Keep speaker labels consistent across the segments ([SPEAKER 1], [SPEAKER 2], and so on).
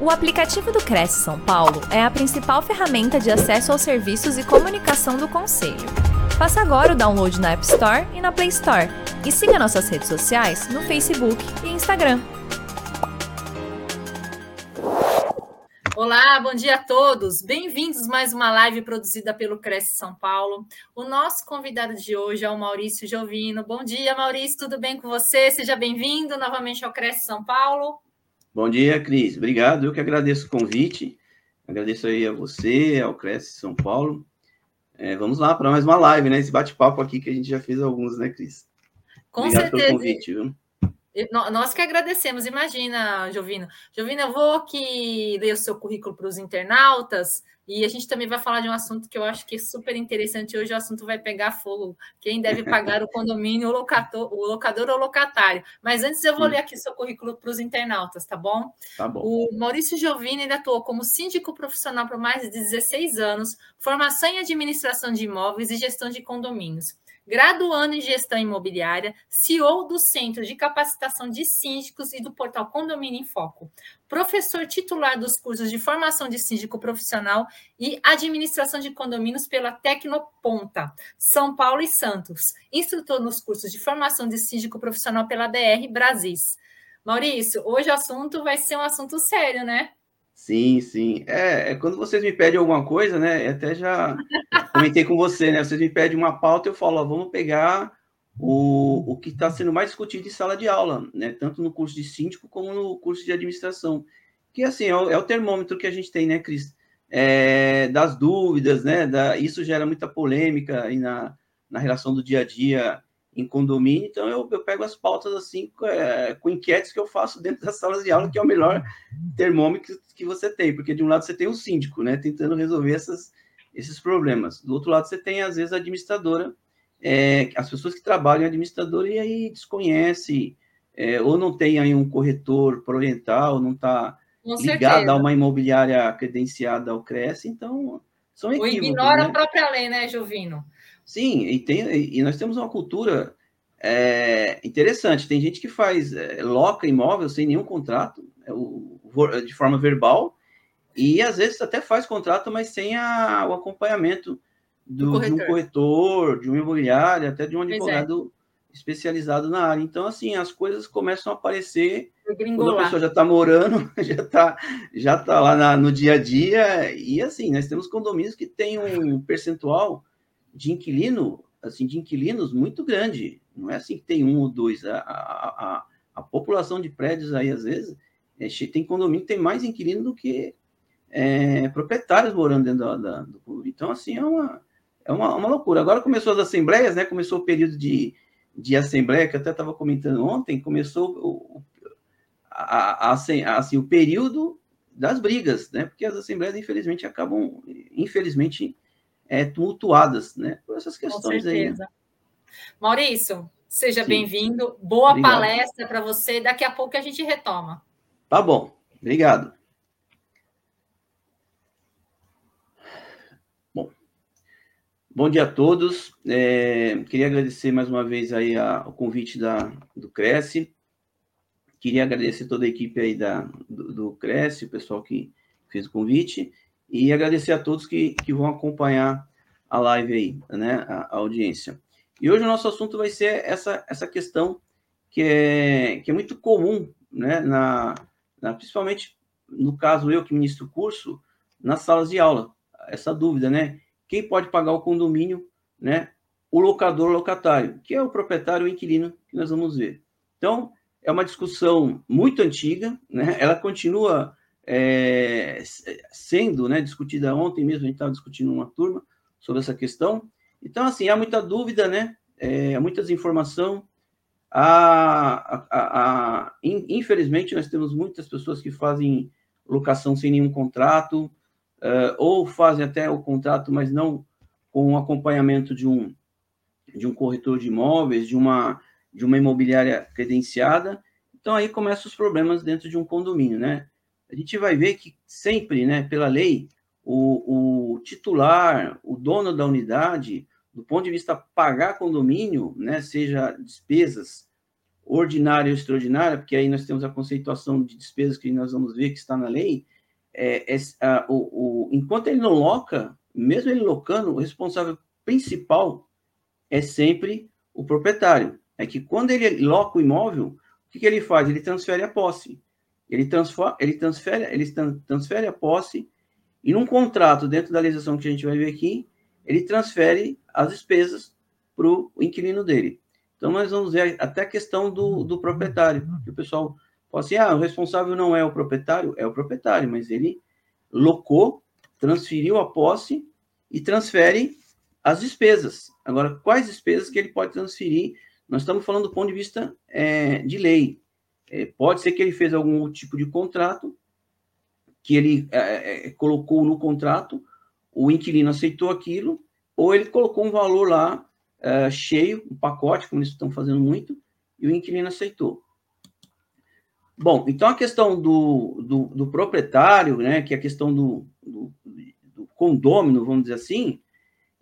[SPEAKER 1] O aplicativo do Cresce São Paulo é a principal ferramenta de acesso aos serviços e comunicação do Conselho. Faça agora o download na App Store e na Play Store. E siga nossas redes sociais no Facebook e Instagram.
[SPEAKER 2] Olá, bom dia a todos. Bem-vindos a mais uma live produzida pelo Cresce São Paulo. O nosso convidado de hoje é o Maurício Jovino. Bom dia, Maurício, tudo bem com você? Seja bem-vindo novamente ao Cresce São Paulo.
[SPEAKER 3] Bom dia, Cris. Obrigado. Eu que agradeço o convite. Agradeço aí a você, ao Cresce São Paulo. É, vamos lá para mais uma live, né? Esse bate-papo aqui que a gente já fez alguns, né, Cris?
[SPEAKER 2] Com Obrigado certeza. pelo convite, viu? Nós que agradecemos, imagina, Jovino. Jovino, eu vou aqui ler o seu currículo para os internautas, e a gente também vai falar de um assunto que eu acho que é super interessante. Hoje o assunto vai pegar fogo. Quem deve pagar o condomínio, o locador, o locador ou o locatário. Mas antes eu vou ler aqui seu currículo para os internautas, tá bom?
[SPEAKER 3] Tá bom.
[SPEAKER 2] O Maurício Giovini ele atuou como síndico profissional por mais de 16 anos, formação em administração de imóveis e gestão de condomínios graduando em gestão imobiliária, CEO do Centro de Capacitação de Síndicos e do portal Condomínio em Foco, professor titular dos cursos de formação de síndico profissional e administração de condomínios pela Tecnoponta, São Paulo e Santos, instrutor nos cursos de formação de síndico profissional pela DR Brasis. Maurício, hoje o assunto vai ser um assunto sério, né?
[SPEAKER 3] Sim, sim. É, é, quando vocês me pedem alguma coisa, né? Até já comentei com você, né? Vocês me pedem uma pauta, eu falo, ó, vamos pegar o, o que está sendo mais discutido em sala de aula, né? Tanto no curso de síndico como no curso de administração. Que assim, é o, é o termômetro que a gente tem, né, Cris? É, das dúvidas, né? Da, isso gera muita polêmica aí na, na relação do dia a dia em condomínio, então eu, eu pego as pautas assim é, com enquetes que eu faço dentro das salas de aula, que é o melhor termômetro que você tem, porque de um lado você tem o síndico, né, tentando resolver essas, esses problemas, do outro lado você tem às vezes a administradora, é, as pessoas que trabalham em administradora e aí desconhece, é, ou não tem aí um corretor para orientar, ou não está ligado a uma imobiliária credenciada ao CRES, então são equívocos.
[SPEAKER 2] Ou ignora né? a própria lei, né, Jovino?
[SPEAKER 3] Sim, e, tem, e nós temos uma cultura é, interessante. Tem gente que faz, é, loca imóvel sem nenhum contrato, é, o, de forma verbal, e às vezes até faz contrato, mas sem a, o acompanhamento do, corretor. de um corretor, de um imobiliário, até de um é. advogado especializado na área. Então, assim, as coisas começam a aparecer quando a pessoa já está morando, já está já tá lá na, no dia a dia, e assim, nós temos condomínios que têm um percentual de inquilino, assim, de inquilinos muito grande. Não é assim que tem um ou dois. A, a, a, a população de prédios aí, às vezes, é, tem condomínio que tem mais inquilino do que é, proprietários morando dentro da, da, do clube. Então, assim, é uma, é uma, uma loucura. Agora começou as assembleias, né? Começou o período de, de assembleia, que eu até estava comentando ontem, começou o, a, a, assim, o período das brigas, né? Porque as assembleias, infelizmente, acabam, infelizmente, é, tumultuadas, né? Por essas questões aí. Né?
[SPEAKER 2] Maurício, seja bem-vindo. Boa Obrigado. palestra para você. Daqui a pouco a gente retoma.
[SPEAKER 3] Tá bom. Obrigado. Bom, bom dia a todos. É, queria agradecer mais uma vez aí a, o convite da, do Cresce. Queria agradecer toda a equipe aí da, do, do Cresce, o pessoal que fez o convite. E agradecer a todos que, que vão acompanhar a live aí, né, a, a, audiência. E hoje o nosso assunto vai ser essa, essa questão que é, que é muito comum, né, na, na, principalmente no caso eu que ministro o curso, nas salas de aula, essa dúvida, né? Quem pode pagar o condomínio, né? O locador locatário, que é o proprietário ou inquilino que nós vamos ver. Então, é uma discussão muito antiga, né? Ela continua é, sendo né, discutida ontem mesmo, a gente estava discutindo uma turma sobre essa questão. Então, assim, há muita dúvida, né? É, há muita desinformação. Há, há, há, infelizmente, nós temos muitas pessoas que fazem locação sem nenhum contrato, uh, ou fazem até o contrato, mas não com o acompanhamento de um, de um corretor de imóveis, de uma, de uma imobiliária credenciada. Então, aí começam os problemas dentro de um condomínio, né? A gente vai ver que sempre, né, pela lei, o, o titular, o dono da unidade, do ponto de vista pagar condomínio, né, seja despesas ordinária ou extraordinária, porque aí nós temos a conceituação de despesas que nós vamos ver que está na lei, é, é, a, o, o, enquanto ele não loca, mesmo ele locando, o responsável principal é sempre o proprietário. É que quando ele loca o imóvel, o que, que ele faz? Ele transfere a posse. Ele, transfer, ele, transfere, ele transfere a posse e num contrato, dentro da legislação que a gente vai ver aqui, ele transfere as despesas para o inquilino dele. Então, nós vamos ver até a questão do, do proprietário, que o pessoal fala assim, ah, o responsável não é o proprietário, é o proprietário, mas ele locou, transferiu a posse e transfere as despesas. Agora, quais despesas que ele pode transferir? Nós estamos falando do ponto de vista é, de lei. É, pode ser que ele fez algum tipo de contrato, que ele é, é, é, colocou no contrato, o inquilino aceitou aquilo, ou ele colocou um valor lá é, cheio, um pacote, como eles estão fazendo muito, e o inquilino aceitou. Bom, então a questão do, do, do proprietário, né, que é a questão do, do, do condômino, vamos dizer assim,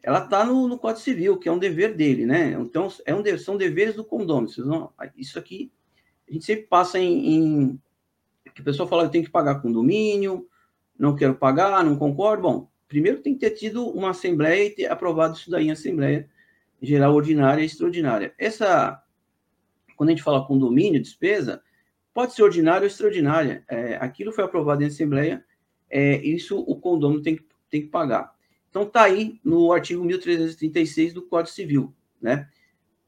[SPEAKER 3] ela está no, no, Código Civil, que é um dever dele, né? Então, é um, são deveres do condômino. Isso aqui, a gente sempre passa em, em que a pessoa fala, eu tenho que pagar condomínio, não quero pagar, não concordo. Bom, primeiro tem que ter tido uma assembleia e ter aprovado isso daí em assembleia geral ordinária e extraordinária. Essa, quando a gente fala condomínio, despesa, pode ser ordinária ou extraordinária. É, aquilo foi aprovado em assembleia, é, isso o condomínio tem que, tem que pagar. Então está aí no artigo 1336 do Código Civil, né?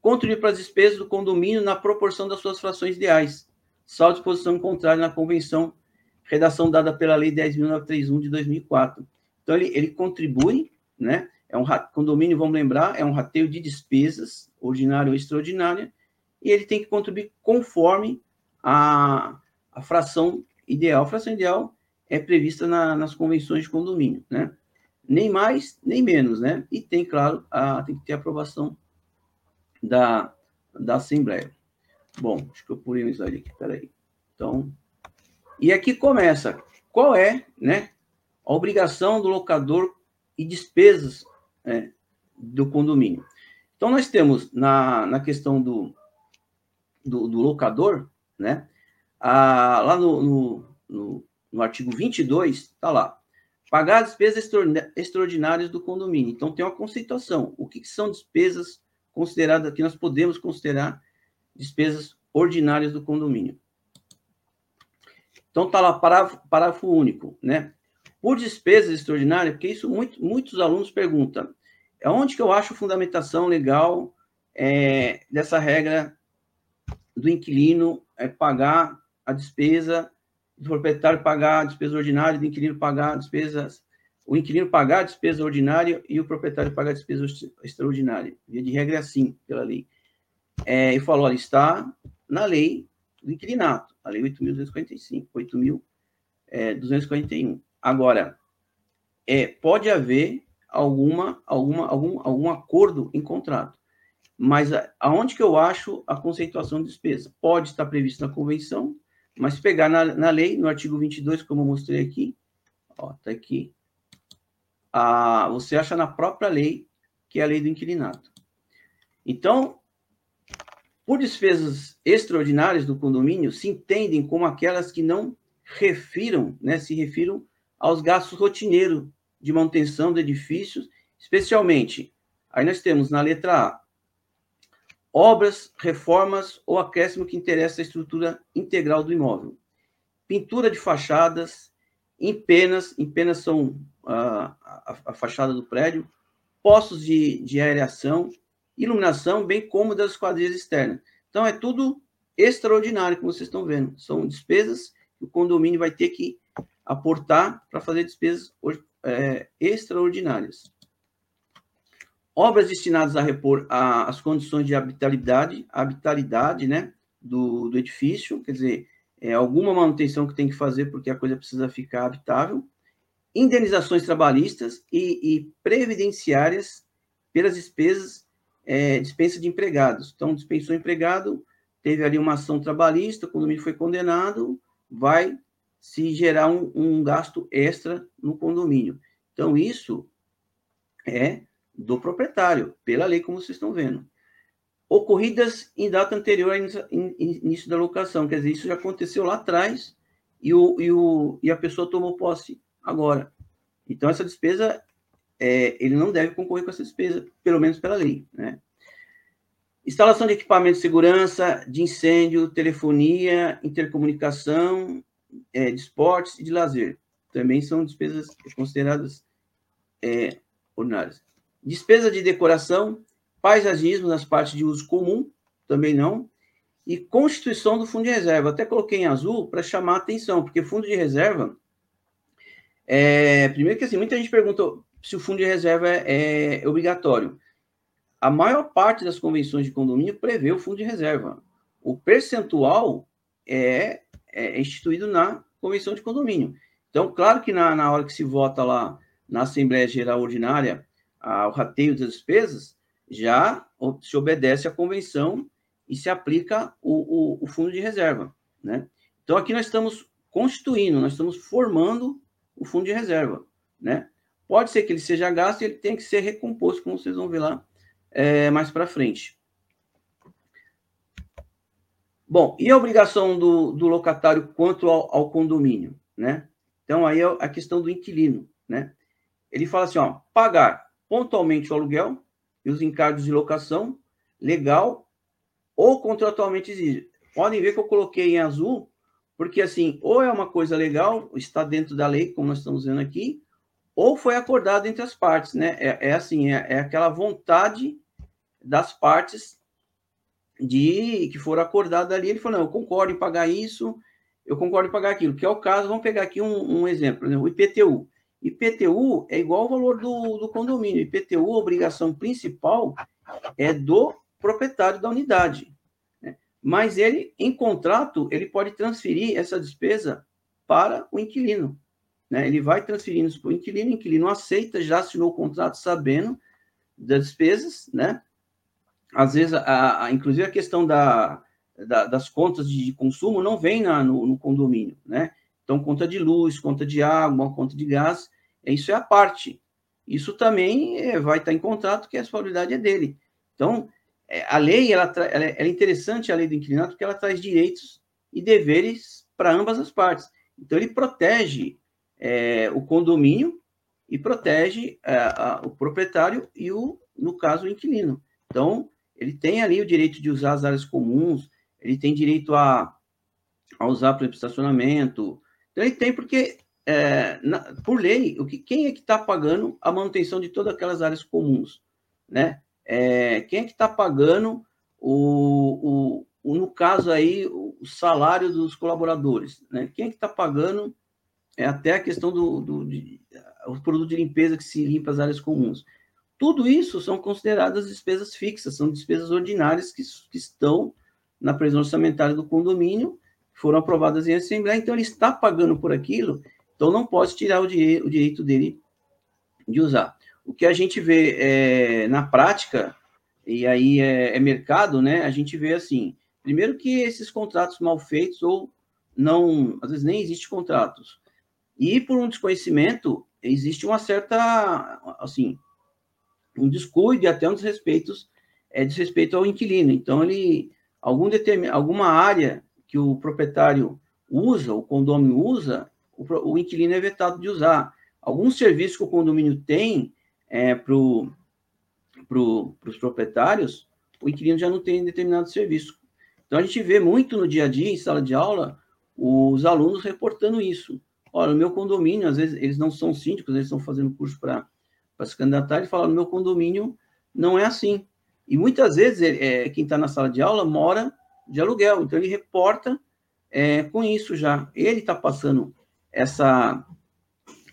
[SPEAKER 3] Contribuir para as despesas do condomínio na proporção das suas frações ideais, salvo disposição contrária na convenção, redação dada pela Lei 10.931 de 2004. Então, ele, ele contribui, né? É um condomínio, vamos lembrar, é um rateio de despesas, ordinária ou extraordinária, e ele tem que contribuir conforme a, a fração ideal. A fração ideal é prevista na, nas convenções de condomínio, né? Nem mais, nem menos, né? E tem, claro, a, tem que ter aprovação da, da Assembleia. Bom, acho que eu pulei um slide aqui, peraí. Então, e aqui começa. Qual é, né, a obrigação do locador e despesas é, do condomínio? Então, nós temos na, na questão do, do, do locador, né, a, lá no, no, no, no artigo 22, está lá, pagar as despesas extraordinárias do condomínio. Então, tem uma conceituação. O que são despesas consideradas, que nós podemos considerar despesas ordinárias do condomínio. Então está lá parágrafo, parágrafo único, né? Por despesas extraordinárias, porque isso muito, muitos alunos perguntam, é onde que eu acho fundamentação legal é, dessa regra do inquilino é, pagar a despesa, do proprietário pagar a despesa ordinária, do inquilino pagar despesas, o inquilino pagar a despesa ordinária e o proprietário pagar a despesa extraordinária. Via de regra é assim, pela lei é, e falou, olha, está na lei do inquilinato, a lei 8.245, 8.241. É, Agora, é, pode haver alguma, alguma, algum, algum acordo em contrato. Mas aonde que eu acho a conceituação de despesa? Pode estar previsto na convenção, mas pegar na, na lei, no artigo 22, como eu mostrei aqui, ó, tá aqui, você acha na própria lei, que é a lei do inquilinato. Então, por despesas extraordinárias do condomínio, se entendem como aquelas que não refiram, né, se refiram aos gastos rotineiros de manutenção de edifícios, especialmente, aí nós temos na letra A, obras, reformas ou acréscimo que interessa a estrutura integral do imóvel, pintura de fachadas, empenas, empenas são a, a, a fachada do prédio, postos de, de aereação, iluminação, bem como das quadrilhas externas. Então, é tudo extraordinário, como vocês estão vendo. São despesas que o condomínio vai ter que aportar para fazer despesas é, extraordinárias. Obras destinadas a repor a, as condições de habitabilidade, habitabilidade né, do, do edifício, quer dizer, é, alguma manutenção que tem que fazer porque a coisa precisa ficar habitável, indenizações trabalhistas e, e previdenciárias pelas despesas é, dispensa de empregados. Então, dispensou empregado, teve ali uma ação trabalhista, o condomínio foi condenado, vai se gerar um, um gasto extra no condomínio. Então, isso é do proprietário, pela lei, como vocês estão vendo. ocorridas em data anterior ao início da locação. Quer dizer, isso já aconteceu lá atrás e, o, e, o, e a pessoa tomou posse agora. Então, essa despesa, é, ele não deve concorrer com essa despesa, pelo menos pela lei. Né? Instalação de equipamento de segurança, de incêndio, telefonia, intercomunicação, é, de esportes e de lazer. Também são despesas consideradas é, ordinárias. Despesa de decoração, paisagismo nas partes de uso comum, também não. E constituição do fundo de reserva. Até coloquei em azul para chamar a atenção, porque fundo de reserva. É, primeiro que assim, muita gente pergunta se o fundo de reserva é, é obrigatório. A maior parte das convenções de condomínio prevê o fundo de reserva. O percentual é, é instituído na convenção de condomínio. Então, claro que na, na hora que se vota lá na Assembleia Geral Ordinária ao rateio das despesas, já se obedece à convenção e se aplica o, o, o, fundo de reserva, né? Então, aqui nós estamos constituindo, nós estamos formando o fundo de reserva, né? Pode ser que ele seja gasto e ele tenha que ser recomposto, como vocês vão ver lá é, mais para frente. Bom, e a obrigação do, do locatário quanto ao, ao, condomínio, né? Então, aí é a questão do inquilino, né? Ele fala assim, ó, pagar pontualmente o aluguel e os encargos de locação, legal ou contratualmente exige. Podem ver que eu coloquei em azul, porque assim, ou é uma coisa legal, está dentro da lei, como nós estamos vendo aqui, ou foi acordado entre as partes, né? É, é assim, é, é, aquela vontade das partes de que foram acordadas ali. Ele falou, não, eu concordo em pagar isso, eu concordo em pagar aquilo, que é o caso, vamos pegar aqui um, um exemplo, exemplo, o IPTU. IPTU é igual ao valor do, do condomínio. IPTU, a obrigação principal é do proprietário da unidade. Mas ele, em contrato, ele pode transferir essa despesa para o inquilino. Né? Ele vai transferindo para o inquilino, o inquilino aceita, já assinou o contrato sabendo das despesas, né? Às vezes, a, a inclusive a questão da, da, das contas de consumo não vem na, no, no condomínio, né? Então, conta de luz, conta de água, conta de gás, isso é a parte. Isso também é, vai estar em contrato, que a responsabilidade é dele. Então, é, a lei, ela, ela, é interessante, a lei do inquilinato, porque ela traz direitos e deveres para ambas as partes. Então, ele protege é, o condomínio e protege é, a, o proprietário e, o, no caso, o inquilino. Então, ele tem ali o direito de usar as áreas comuns, ele tem direito a, a usar para estacionamento, então, ele tem porque, é, na, por lei, o que, quem é que está pagando a manutenção de todas aquelas áreas comuns? Né? É, quem é que está pagando, o, o, o, no caso aí, o salário dos colaboradores? Né? Quem é que está pagando é, até a questão do, do de, o produto de limpeza que se limpa as áreas comuns? Tudo isso são consideradas despesas fixas, são despesas ordinárias que, que estão na previsão orçamentária do condomínio foram aprovadas em assembleia, então ele está pagando por aquilo, então não pode tirar o, o direito dele de usar. O que a gente vê é, na prática, e aí é, é, mercado, né? A gente vê assim, primeiro que esses contratos mal feitos ou não, às vezes nem existe contratos. E por um desconhecimento, existe uma certa, assim, um descuido e até um desrespeito, é, desrespeito ao inquilino. Então, ele, algum determin, alguma área que o proprietário usa, o condomínio usa, o, o inquilino é vetado de usar. Alguns serviços que o condomínio tem é, para pro, os proprietários, o inquilino já não tem determinado serviço. Então, a gente vê muito no dia a dia, em sala de aula, os alunos reportando isso. Olha, no meu condomínio, às vezes, eles não são síndicos, eles estão fazendo curso para se candidatar, e falam, no meu condomínio não é assim. E muitas vezes, é, quem está na sala de aula mora de aluguel. Então, ele reporta é, com isso já. Ele está passando essa,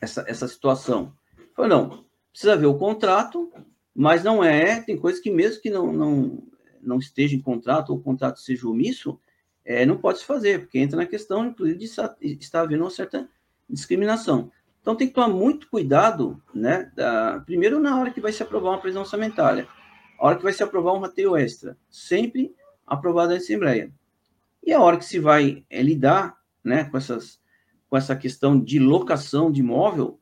[SPEAKER 3] essa, essa situação. Falei, não, precisa ver o contrato, mas não é, tem coisas que mesmo que não, não, não esteja em contrato, ou o contrato seja omisso, é, não pode se fazer, porque entra na questão, inclusive, de estar havendo uma certa discriminação. Então, tem que tomar muito cuidado, né? Da, primeiro, na hora que vai se aprovar uma previsão orçamentária, a hora que vai se aprovar um rateio extra, sempre aprovado na Assembleia. E a hora que se vai é, lidar né, com, essas, com essa questão de locação de imóvel,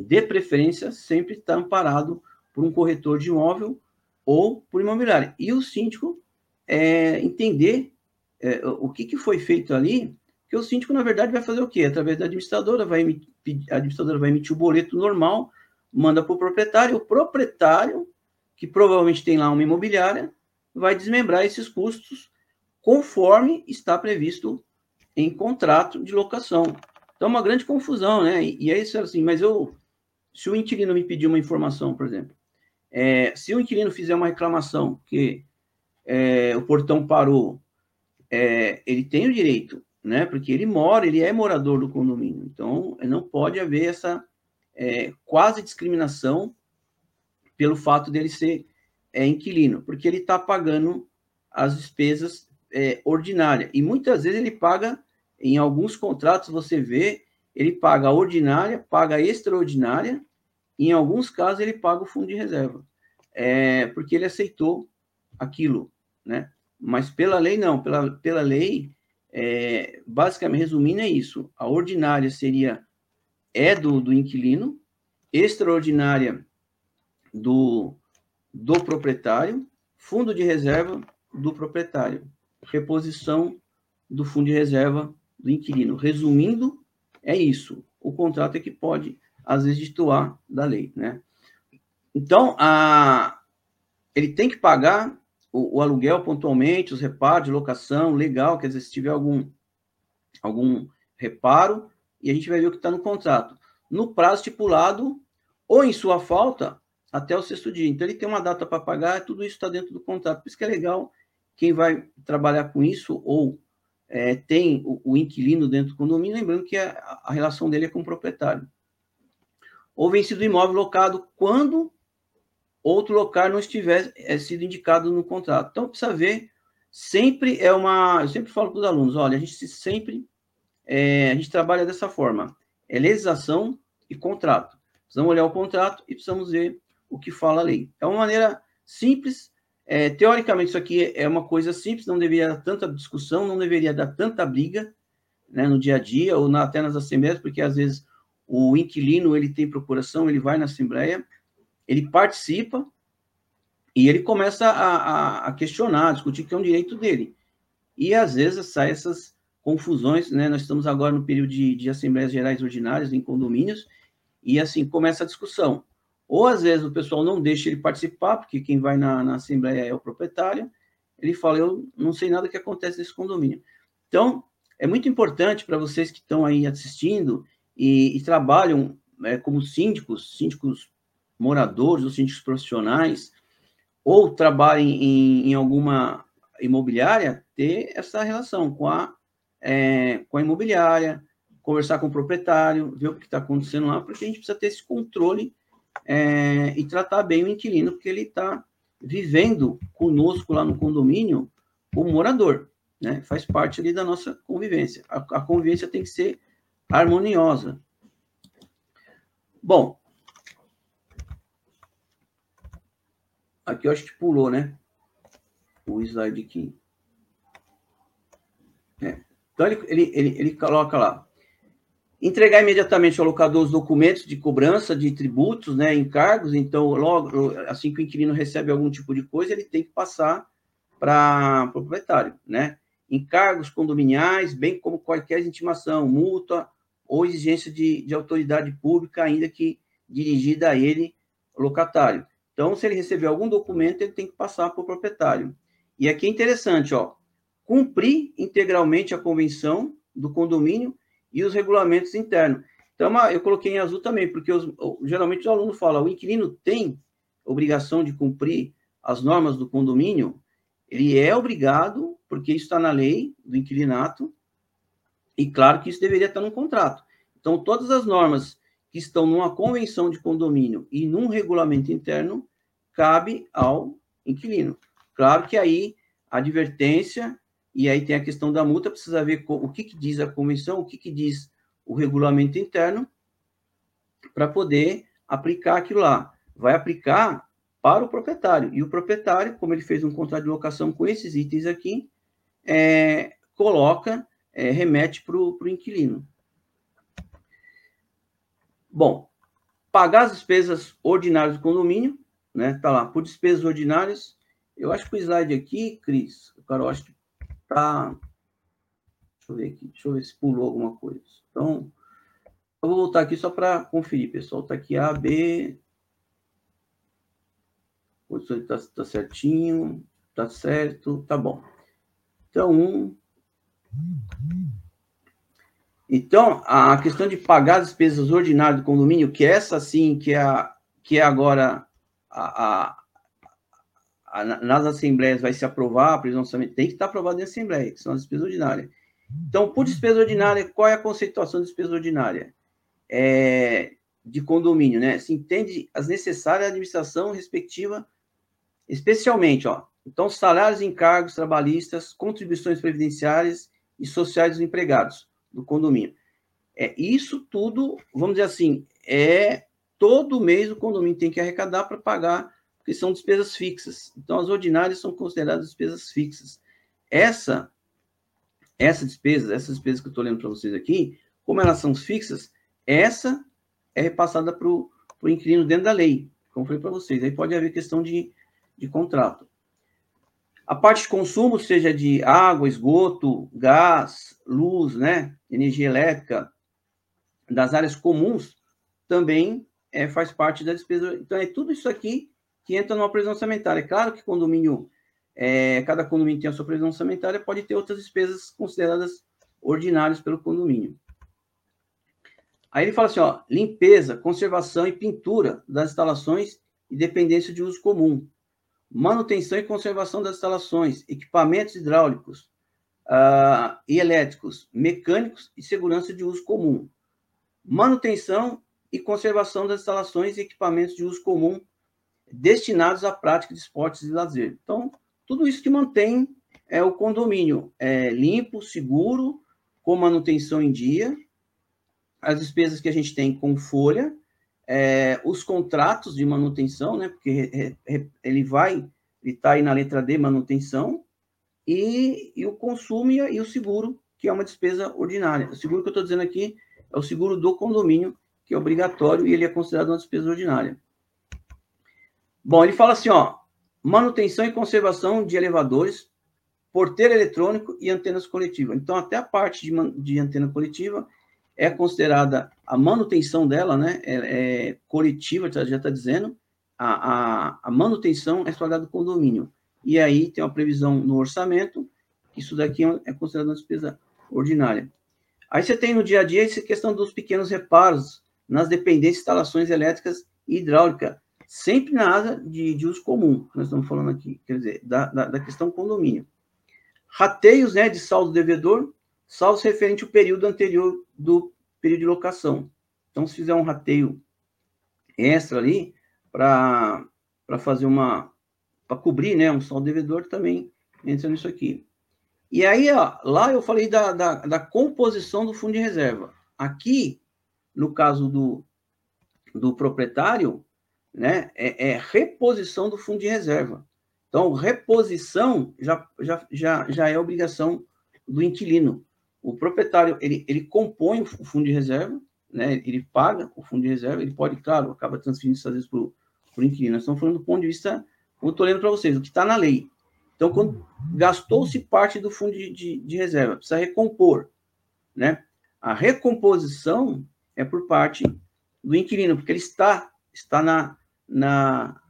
[SPEAKER 3] de preferência, sempre está amparado por um corretor de imóvel ou por imobiliária. E o síndico é, entender é, o que, que foi feito ali, que o síndico, na verdade, vai fazer o quê? Através da administradora, vai emitir, a administradora vai emitir o boleto normal, manda para o proprietário, o proprietário, que provavelmente tem lá uma imobiliária, vai desmembrar esses custos conforme está previsto em contrato de locação. Então, é uma grande confusão, né? E, e é isso assim, mas eu, se o inquilino me pedir uma informação, por exemplo, é, se o inquilino fizer uma reclamação que é, o portão parou, é, ele tem o direito, né? Porque ele mora, ele é morador do condomínio. Então, não pode haver essa é, quase discriminação pelo fato dele ser é, inquilino, porque ele está pagando as despesas é, ordinárias. E muitas vezes ele paga em alguns contratos você vê, ele paga a ordinária, paga a extraordinária, e em alguns casos ele paga o fundo de reserva, é, porque ele aceitou aquilo, né? Mas pela lei não, pela, pela lei, é, basicamente resumindo é isso, a ordinária seria é do, do inquilino, extraordinária do, do proprietário, fundo de reserva do proprietário, reposição do fundo de reserva do inquilino. Resumindo, é isso. O contrato é que pode, às vezes, destoar da lei, né? Então, a, ele tem que pagar o, o, aluguel pontualmente, os reparos de locação, legal, quer dizer, se tiver algum, algum reparo, e a gente vai ver o que está no contrato. No prazo estipulado, ou em sua falta, até o sexto dia. Então, ele tem uma data para pagar, tudo isso está dentro do contrato. Por isso que é legal quem vai trabalhar com isso, ou é, tem o, o, inquilino dentro do condomínio, lembrando que a, a, relação dele é com o proprietário. Ou vencido imóvel locado quando outro local não estiver é, sido indicado no contrato. Então, precisa ver, sempre é uma... Eu sempre falo para os alunos, olha, a gente sempre... É, a gente trabalha dessa forma, é legislação e contrato. Precisamos olhar o contrato e precisamos ver o que fala a lei. É uma maneira simples é, teoricamente, isso aqui é uma coisa simples, não deveria dar tanta discussão, não deveria dar tanta briga né, no dia a dia, ou na, até nas assembleias, porque às vezes o inquilino ele tem procuração, ele vai na assembleia, ele participa e ele começa a, a, a questionar, a discutir que é um direito dele. E às vezes sai essas confusões, né? Nós estamos agora no período de, de assembleias gerais ordinárias em condomínios, e assim começa a discussão. Ou às vezes o pessoal não deixa ele participar, porque quem vai na, na assembleia é o proprietário. Ele fala: Eu não sei nada que acontece nesse condomínio. Então, é muito importante para vocês que estão aí assistindo e, e trabalham é, como síndicos, síndicos moradores ou síndicos profissionais, ou trabalhem em, em alguma imobiliária, ter essa relação com a, é, com a imobiliária, conversar com o proprietário, ver o que está acontecendo lá, porque a gente precisa ter esse controle é, e tratar bem o inquilino, porque ele está vivendo conosco lá no condomínio como morador, né? Faz parte ali da nossa convivência. A, a convivência tem que ser harmoniosa. Bom, aqui eu acho que pulou, né? O slide aqui. É. Então ele, ele, ele, ele coloca lá Entregar imediatamente ao locador os documentos de cobrança de tributos, né, encargos. Então, logo assim que o inquilino recebe algum tipo de coisa, ele tem que passar para o proprietário, né? Encargos condominiais, bem como qualquer intimação, multa ou exigência de, de autoridade pública, ainda que dirigida a ele, locatário. Então, se ele receber algum documento, ele tem que passar para o proprietário. E aqui é interessante, ó, cumprir integralmente a convenção do condomínio e os regulamentos internos. Então, eu coloquei em azul também, porque os, geralmente o aluno fala, o inquilino tem obrigação de cumprir as normas do condomínio, ele é obrigado, porque isso está na lei do inquilinato, e claro que isso deveria estar no contrato. Então, todas as normas que estão numa convenção de condomínio e num regulamento interno, cabe ao inquilino. Claro que aí a advertência e aí tem a questão da multa, precisa ver o que, que diz a convenção, o que, que diz o regulamento interno, para poder aplicar aquilo lá. Vai aplicar para o proprietário. E o proprietário, como ele fez um contrato de locação com esses itens aqui, é, coloca, é, remete para o inquilino. Bom, pagar as despesas ordinárias do condomínio, né? Tá lá, por despesas ordinárias. Eu acho que o slide aqui, Cris, o cara acho que tá. Deixa eu ver aqui, deixa eu ver se pulou alguma coisa. Então, eu vou voltar aqui só para conferir, pessoal. Tá aqui A, B. Posição tá, tá certinho, tá certo, tá bom. Então, um. Então, a questão de pagar as despesas ordinárias do condomínio, que é essa sim, que é, a, que é agora a, nas assembleias vai se aprovar, a prisão tem que estar aprovado em assembleia, que são as despesas ordinárias. Então, por despesa ordinária, qual é a conceituação de despesa ordinária? É, de condomínio, né? Se entende as necessárias administração respectiva, especialmente, ó. Então, salários encargos trabalhistas, contribuições previdenciárias e sociais dos empregados do condomínio. É, isso tudo, vamos dizer assim, é todo mês o condomínio tem que arrecadar para pagar, porque são despesas fixas. Então, as ordinárias são consideradas despesas fixas. Essa, essa despesa, essas despesas que eu estou lendo para vocês aqui, como elas são fixas, essa é repassada para o inquilino dentro da lei, como falei para vocês. Aí pode haver questão de, de contrato. A parte de consumo, seja de água, esgoto, gás, luz, né, energia elétrica, das áreas comuns, também é, faz parte da despesa. Então, é tudo isso aqui que entra numa previsão orçamentária. Claro que condomínio, é, cada condomínio tem a sua previsão orçamentária, pode ter outras despesas consideradas ordinárias pelo condomínio. Aí ele fala assim, ó, limpeza, conservação e pintura das instalações e dependência de uso comum manutenção e conservação das instalações, equipamentos hidráulicos uh, e elétricos, mecânicos e segurança de uso comum, manutenção e conservação das instalações e equipamentos de uso comum destinados à prática de esportes e lazer. Então, tudo isso que mantém é, o condomínio é, limpo, seguro, com manutenção em dia, as despesas que a gente tem com folha, é, os contratos de manutenção, né? Porque ele vai, ele está aí na letra D, manutenção, e, e o consumo e, e, o seguro, que é uma despesa ordinária. O seguro que eu estou dizendo aqui é o seguro do condomínio, que é obrigatório e ele é considerado uma despesa ordinária. Bom, ele fala assim, ó, manutenção e conservação de elevadores, porteiro eletrônico e antenas coletivas. Então, até a parte de, de antena coletiva é considerada a manutenção dela, né? É, é coletiva, já está dizendo, a, a, a, manutenção é pagada do condomínio. E aí tem uma previsão no orçamento, isso daqui é considerado uma despesa ordinária. Aí você tem no dia a dia essa questão dos pequenos reparos nas dependências, instalações elétricas e hidráulica, sempre na área de, de uso comum, que nós estamos falando aqui, quer dizer, da, da, da questão condomínio. Rateios né, de saldo devedor, salvo referente ao período anterior do período de locação. Então, se fizer um rateio extra ali, para fazer uma. para cobrir né, um saldo devedor, também entra nisso aqui. E aí, ó, lá eu falei da, da, da, composição do fundo de reserva. Aqui, no caso do, do proprietário, né, é, é reposição do fundo de reserva. Então, reposição já, já, já, já é obrigação do inquilino. O proprietário, ele, ele compõe o fundo de reserva, né? ele paga o fundo de reserva, ele pode, claro, acaba transferindo isso às vezes para o inquilino. Nós estamos falando do ponto de vista, como estou lendo para vocês, o que está na lei. Então, quando gastou-se parte do fundo de, de, de, reserva, precisa recompor, né? A recomposição é por parte do inquilino, porque ele está, está na, na,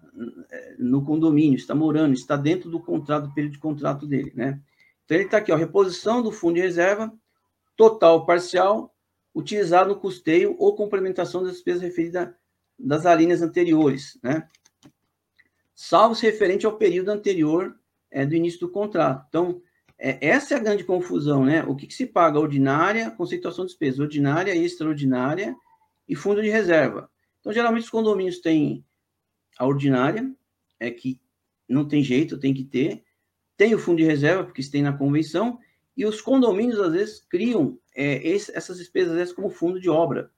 [SPEAKER 3] no condomínio, está morando, está dentro do contrato, do período de contrato dele, né? Então, ele está aqui, ó, reposição do fundo de reserva, total parcial, utilizado no custeio ou complementação das despesas referidas das alíneas anteriores, né? Salvo se referente ao período anterior é, do início do contrato. Então, é, essa é a grande confusão, né? O que, que se paga? Ordinária, conceituação de despesas, ordinária, extraordinária e fundo de reserva. Então, geralmente, os condomínios têm a ordinária, é que não tem jeito, tem que ter, tem o fundo de reserva, porque isso tem na convenção, e os condomínios, às vezes, criam é, esse, essas despesas como fundo de obra.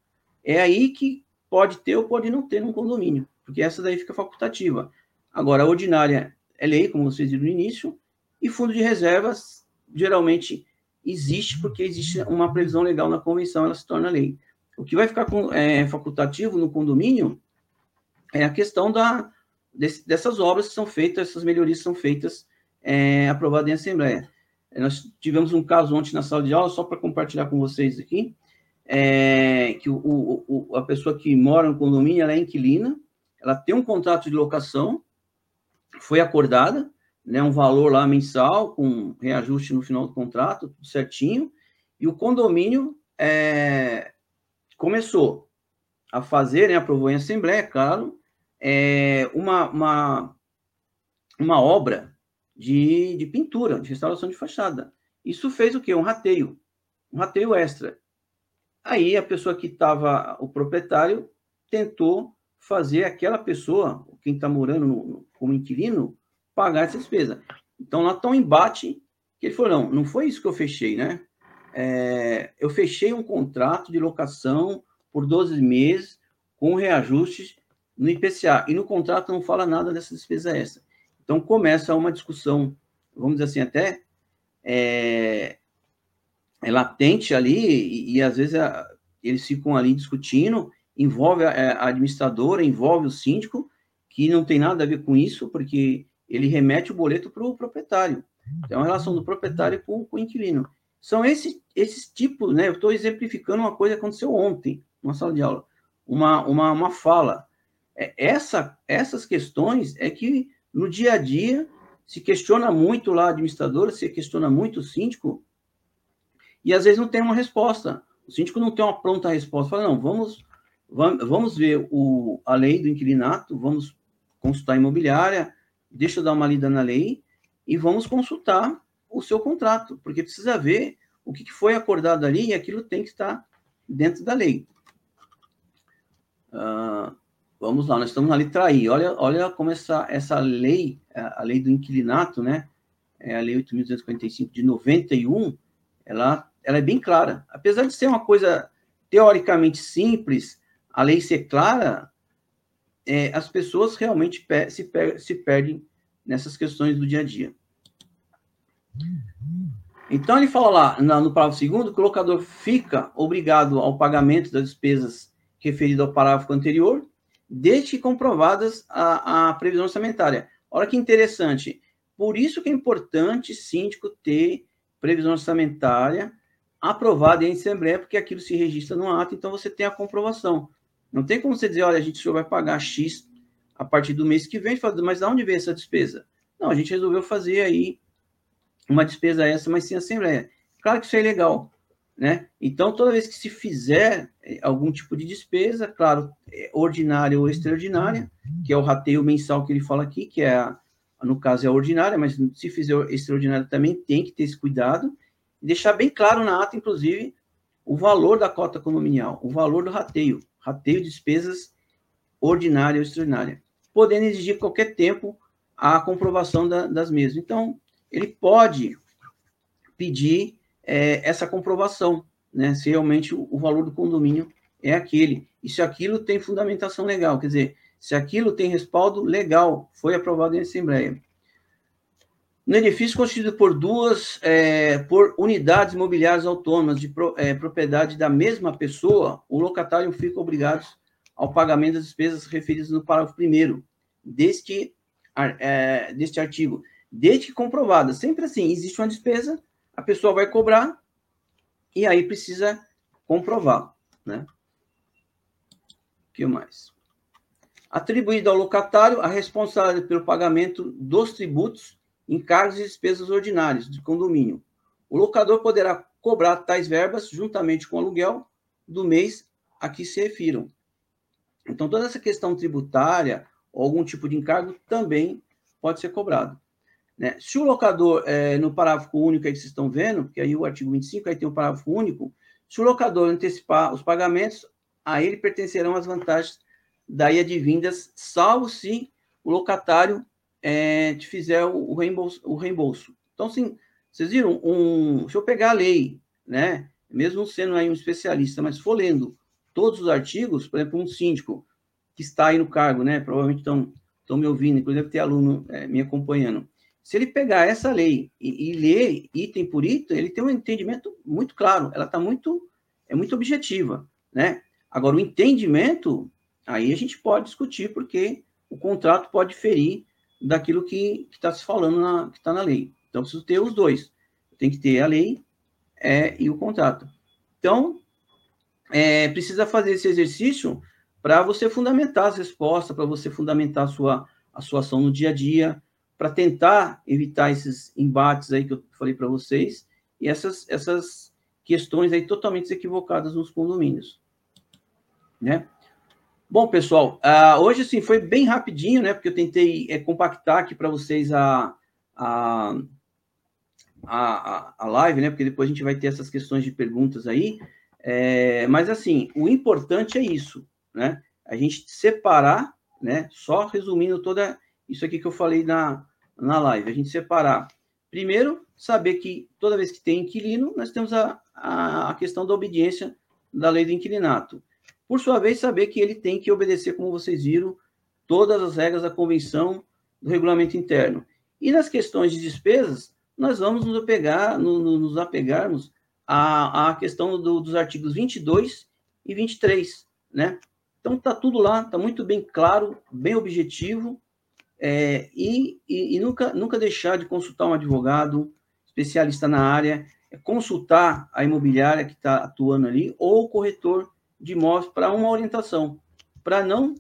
[SPEAKER 3] É aí que pode ter ou pode não ter num condomínio, porque essa daí fica facultativa. Agora, a ordinária é lei, como vocês viram no início, e fundo de reservas, geralmente, existe porque existe uma previsão legal na convenção, ela se torna lei. O que vai ficar com, é, facultativo no condomínio é a questão da, desse, dessas obras que são feitas, essas melhorias são feitas, é, aprovadas em Assembleia. Nós tivemos um caso ontem na sala de aula, só para compartilhar com vocês aqui, é, que o, o, a pessoa que mora no condomínio, ela é inquilina, ela tem um contrato de locação, foi acordada, né, um valor lá mensal, com reajuste no final do contrato, tudo certinho, e o condomínio é, começou a fazer, né, aprovou em assembleia, claro, é, uma, uma, uma obra de, de pintura, de restauração de fachada. Isso fez o quê? Um rateio, um rateio extra. Aí a pessoa que estava, o proprietário, tentou fazer aquela pessoa, quem está morando no, como inquilino, pagar essa despesa. Então lá está um embate que ele falou: não, não foi isso que eu fechei, né? É, eu fechei um contrato de locação por 12 meses com reajustes no IPCA. E no contrato não fala nada dessa despesa extra. Então começa uma discussão, vamos dizer assim, até é, é latente ali, e, e às vezes a, eles ficam ali discutindo, envolve a, a, administradora, envolve o síndico, que não tem nada a ver com isso, porque ele remete o boleto para o proprietário. Então, é uma relação do proprietário com, com o inquilino. São esse, esses tipos, né? Eu estou exemplificando uma coisa que aconteceu ontem, numa sala de aula. Uma, uma, uma fala. É, essa, essas questões é que no dia a dia se questiona muito lá a administradora, se questiona muito o síndico, e às vezes não tem uma resposta. O síndico não tem uma pronta resposta. Fala, não, vamos, vamos ver o, a lei do inquilinato, vamos consultar a imobiliária, deixa eu dar uma lida na lei e vamos consultar o seu contrato, porque precisa ver o que foi acordado ali e aquilo tem que estar dentro da lei. Uh, vamos lá, nós estamos na letra I. Olha, olha como essa, essa lei, a lei do inquilinato, né? É a lei 8.245 de 91, ela ela é bem clara. Apesar de ser uma coisa teoricamente simples, a lei ser clara, é, as pessoas realmente se, se perdem nessas questões do dia a dia. Então, ele fala lá no parágrafo segundo o locador fica obrigado ao pagamento das despesas referidas ao parágrafo anterior, desde que comprovadas a, a previsão orçamentária. Olha que interessante. Por isso que é importante, síndico, ter previsão orçamentária aprovado em Assembleia, porque aquilo se registra no ato, então você tem a comprovação. Não tem como você dizer, olha, a gente só vai pagar X a partir do mês que vem, mas de onde vem essa despesa? Não, a gente resolveu fazer aí uma despesa essa, mas sem Assembleia. Claro que isso é legal, né? Então, toda vez que se fizer eh, algum tipo de despesa, claro, é ordinária ou extraordinária, que é o rateio mensal que ele fala aqui, que é, a, no caso, é a ordinária, mas se fizer extraordinária também tem que ter esse cuidado, deixar bem claro na ata, inclusive, o valor da cota condominial, o valor do rateio, rateio de despesas ordinária ou extraordinária, podendo exigir qualquer tempo a comprovação da, das mesmas. Então, ele pode pedir é, essa comprovação, né, se realmente o, o valor do condomínio é aquele, e se aquilo tem fundamentação legal, quer dizer, se aquilo tem respaldo legal, foi aprovado em Assembleia. No edifício constituído por duas, é, por unidades imobiliárias autônomas de pro, é, propriedade da mesma pessoa, o locatário fica obrigado ao pagamento das despesas referidas no parágrafo 1 deste, é, deste artigo, desde que comprovada. Sempre assim, existe uma despesa, a pessoa vai cobrar e aí precisa comprovar, né? O que mais? Atribuído ao locatário a responsabilidade pelo pagamento dos tributos encargos e despesas ordinárias de condomínio. O locador poderá cobrar tais verbas juntamente com o aluguel do mês a que se refiram. Então, toda essa questão tributária ou algum tipo de encargo também pode ser cobrado. Né? Se o locador, é, no parágrafo único aí que vocês estão vendo, porque aí o artigo 25 aí tem um parágrafo único, se o locador antecipar os pagamentos, a ele pertencerão as vantagens daí advindas, salvo se o locatário é, te fizer o reembolso, o reembolso. Então, assim, vocês viram, um, se eu pegar a lei, né, mesmo sendo aí um especialista, mas for lendo todos os artigos, por exemplo, um síndico que está aí no cargo, né, provavelmente estão, estão me ouvindo, inclusive ter aluno é, me acompanhando. Se ele pegar essa lei e, e, ler item por item, ele tem um entendimento muito claro, ela está muito, é muito objetiva, né? Agora, o entendimento, aí a gente pode discutir, porque o contrato pode ferir daquilo que está se falando, na, que está na lei. Então, preciso ter os dois. Tem que ter a lei é, e o contrato. Então, é, precisa fazer esse exercício para você fundamentar as respostas, para você fundamentar a sua, a sua ação no dia a dia, para tentar evitar esses embates aí que eu falei para vocês e essas, essas questões aí totalmente equivocadas nos condomínios, né? Bom, pessoal, uh, hoje sim foi bem rapidinho, né? Porque eu tentei é, compactar aqui para vocês a, a, a, a live, né? Porque depois a gente vai ter essas questões de perguntas aí. É, mas assim, o importante é isso, né? A gente separar, né? Só resumindo toda isso aqui que eu falei na, na live, a gente separar. Primeiro, saber que toda vez que tem inquilino, nós temos a, a, questão da obediência da lei do inquilinato. Por sua vez, saber que ele tem que obedecer, como vocês viram, todas as regras da convenção do regulamento interno. E nas questões de despesas, nós vamos nos apegar, no, no, nos apegarmos à, à questão do, dos artigos 22 e 23, né? Então, está tudo lá, está muito bem claro, bem objetivo, é, e, e, e, nunca, nunca deixar de consultar um advogado especialista na área, é consultar a imobiliária que está atuando ali, ou o corretor de imóveis para uma orientação, para não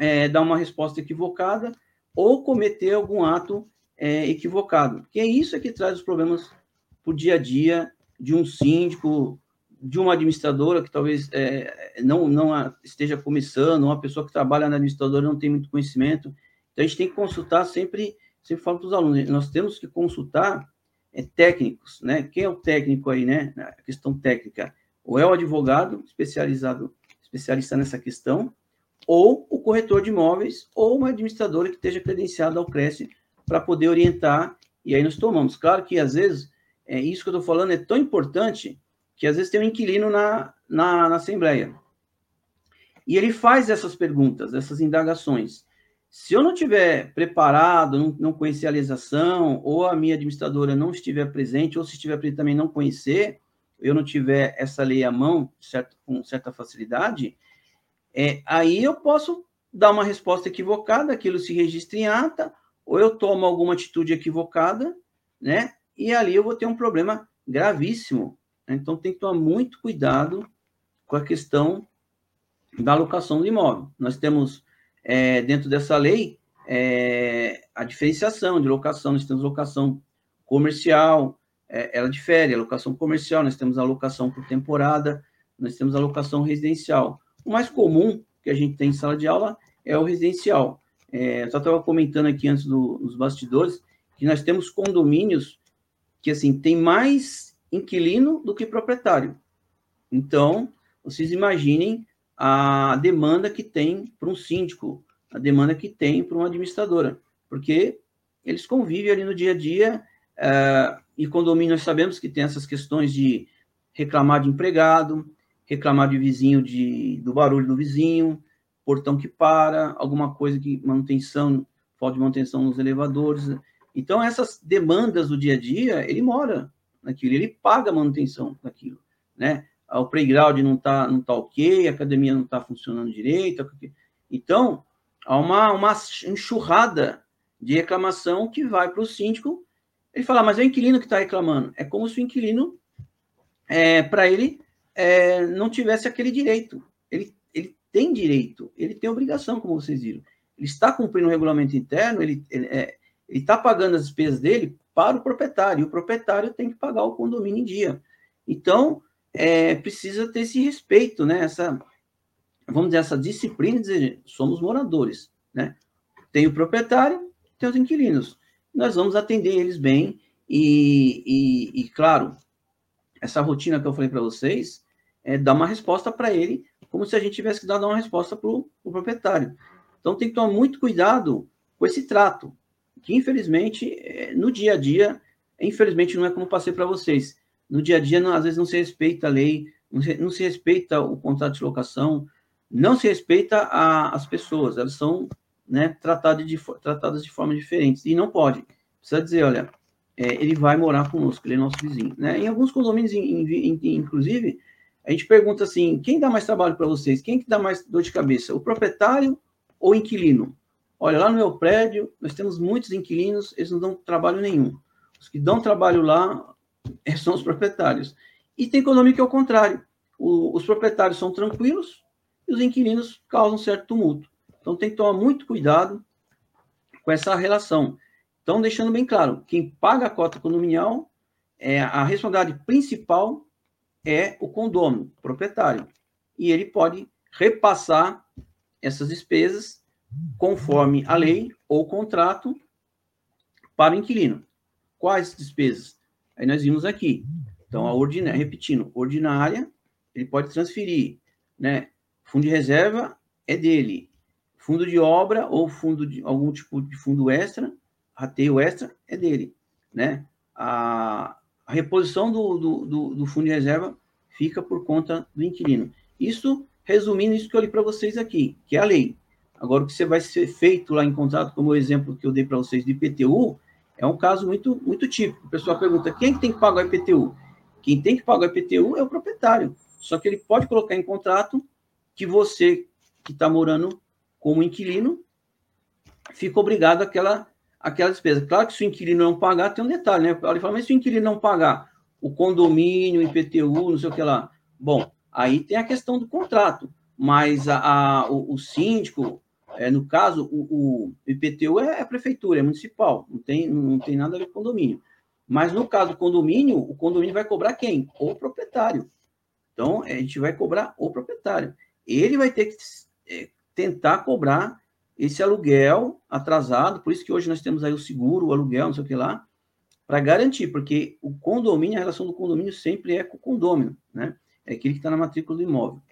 [SPEAKER 3] é, dar uma resposta equivocada ou cometer algum ato é, equivocado. Que é isso que traz os problemas para o dia a dia de um síndico, de uma administradora que talvez é, não, não esteja começando, uma pessoa que trabalha na administradora não tem muito conhecimento. Então, a gente tem que consultar sempre, sempre falo para os alunos, nós temos que consultar é, técnicos, né? Quem é o técnico aí, né? A questão técnica. Ou é o advogado especializado, especialista nessa questão, ou o corretor de imóveis, ou uma administradora que esteja credenciada ao Cresce para poder orientar, e aí nós tomamos. Claro que, às vezes, é, isso que eu estou falando é tão importante que, às vezes, tem um inquilino na, na, na Assembleia. E ele faz essas perguntas, essas indagações. Se eu não tiver preparado, não, não conhecer a legislação, ou a minha administradora não estiver presente, ou se estiver presente também não conhecer, eu não tiver essa lei à mão certo, com certa facilidade, é, aí eu posso dar uma resposta equivocada, aquilo se registra em ata, ou eu tomo alguma atitude equivocada, né? E ali eu vou ter um problema gravíssimo. Né? Então tem que tomar muito cuidado com a questão da alocação do imóvel. Nós temos é, dentro dessa lei é, a diferenciação de locação, nós temos locação comercial, é, ela difere, a locação comercial, nós temos a locação por temporada, nós temos a locação residencial. O mais comum que a gente tem em sala de aula é o residencial. É, eu só estava comentando aqui antes do, nos bastidores que nós temos condomínios que assim tem mais inquilino do que proprietário. Então, vocês imaginem a demanda que tem para um síndico, a demanda que tem para uma administradora, porque eles convivem ali no dia a dia, uh, e condomínio nós sabemos que tem essas questões de reclamar de empregado, reclamar de vizinho, de, do barulho do vizinho, portão que para, alguma coisa que manutenção, falta de manutenção nos elevadores. Então, essas demandas do dia a dia, ele mora naquilo, ele paga manutenção daquilo, né? O playground não está não tá ok, a academia não está funcionando direito. Então, há uma, uma enxurrada de reclamação que vai para o síndico. Ele fala, mas é o inquilino que está reclamando. É como se o inquilino, é, para ele, é, não tivesse aquele direito. Ele, ele tem direito, ele tem obrigação, como vocês viram. Ele está cumprindo o regulamento interno, ele está é, ele tá pagando as despesas dele para o proprietário, e o proprietário tem que pagar o condomínio em dia. Então, é, precisa ter esse respeito, né? Essa, vamos dizer, essa disciplina de somos moradores, né? Tem o proprietário, tem os inquilinos. Nós vamos atender eles bem e, e, e claro, essa rotina que eu falei para vocês é dar uma resposta para ele, como se a gente tivesse que dar uma resposta para o pro proprietário. Então tem que tomar muito cuidado com esse trato, que infelizmente é, no dia a dia, infelizmente não é como passei para vocês no dia a dia, não, às vezes não se respeita a lei, não se, não se respeita o contrato de locação, não se respeita a, as pessoas, elas são né, tratadas, de, tratadas de forma diferente, e não pode. Precisa dizer, olha, é, ele vai morar conosco, ele é nosso vizinho. Né? Em alguns condomínios, inclusive, a gente pergunta assim, quem dá mais trabalho para vocês? Quem que dá mais dor de cabeça? O proprietário ou o inquilino? olha, lá no meu prédio, nós temos muitos inquilinos, eles não dão trabalho nenhum. Os que dão trabalho lá são os proprietários. E tem condomínio que é o contrário. O, os proprietários são tranquilos e os inquilinos causam certo tumulto. Então tem que tomar muito cuidado com essa relação. Então, deixando bem claro, quem paga a cota condominial, é, a responsabilidade principal é o condômino, o proprietário. E ele pode repassar essas despesas conforme a lei ou contrato para o inquilino. Quais despesas? Aí nós vimos aqui. Então, a ordinária, repetindo, ordinária, ele pode transferir, né? Fundo de reserva é dele. Fundo de obra ou fundo de algum tipo de fundo extra, rateio extra é dele, né? A, a reposição do, do, do, do, fundo de reserva fica por conta do inquilino. Isso, resumindo isso que eu li para vocês aqui, que é a lei. Agora, o que você vai ser feito lá em contrato, como o exemplo que eu dei para vocês de IPTU, é um caso muito, muito típico. O pessoal pergunta, quem é que tem que pagar o IPTU? Quem tem que pagar o IPTU é o proprietário. Só que ele pode colocar em contrato que você, que está morando como inquilino, fica obrigado àquela, àquela despesa. Claro que se o inquilino não pagar, tem um detalhe, né? Ele fala, mas se o inquilino não pagar o condomínio, o IPTU, não sei o que lá. Bom, aí tem a questão do contrato. Mas a, a o, o, síndico, é, no caso, o, o IPTU é, é, prefeitura, é municipal, não tem, não tem nada a ver com condomínio. Mas no caso do condomínio, o condomínio vai cobrar quem? O proprietário. Então, a gente vai cobrar o proprietário. Ele vai ter que é, tentar cobrar esse aluguel atrasado, por isso que hoje nós temos aí o seguro, o aluguel, não sei o que lá, para garantir, porque o condomínio, a relação do condomínio sempre é com o condomínio, né? É aquele que está na matrícula do imóvel.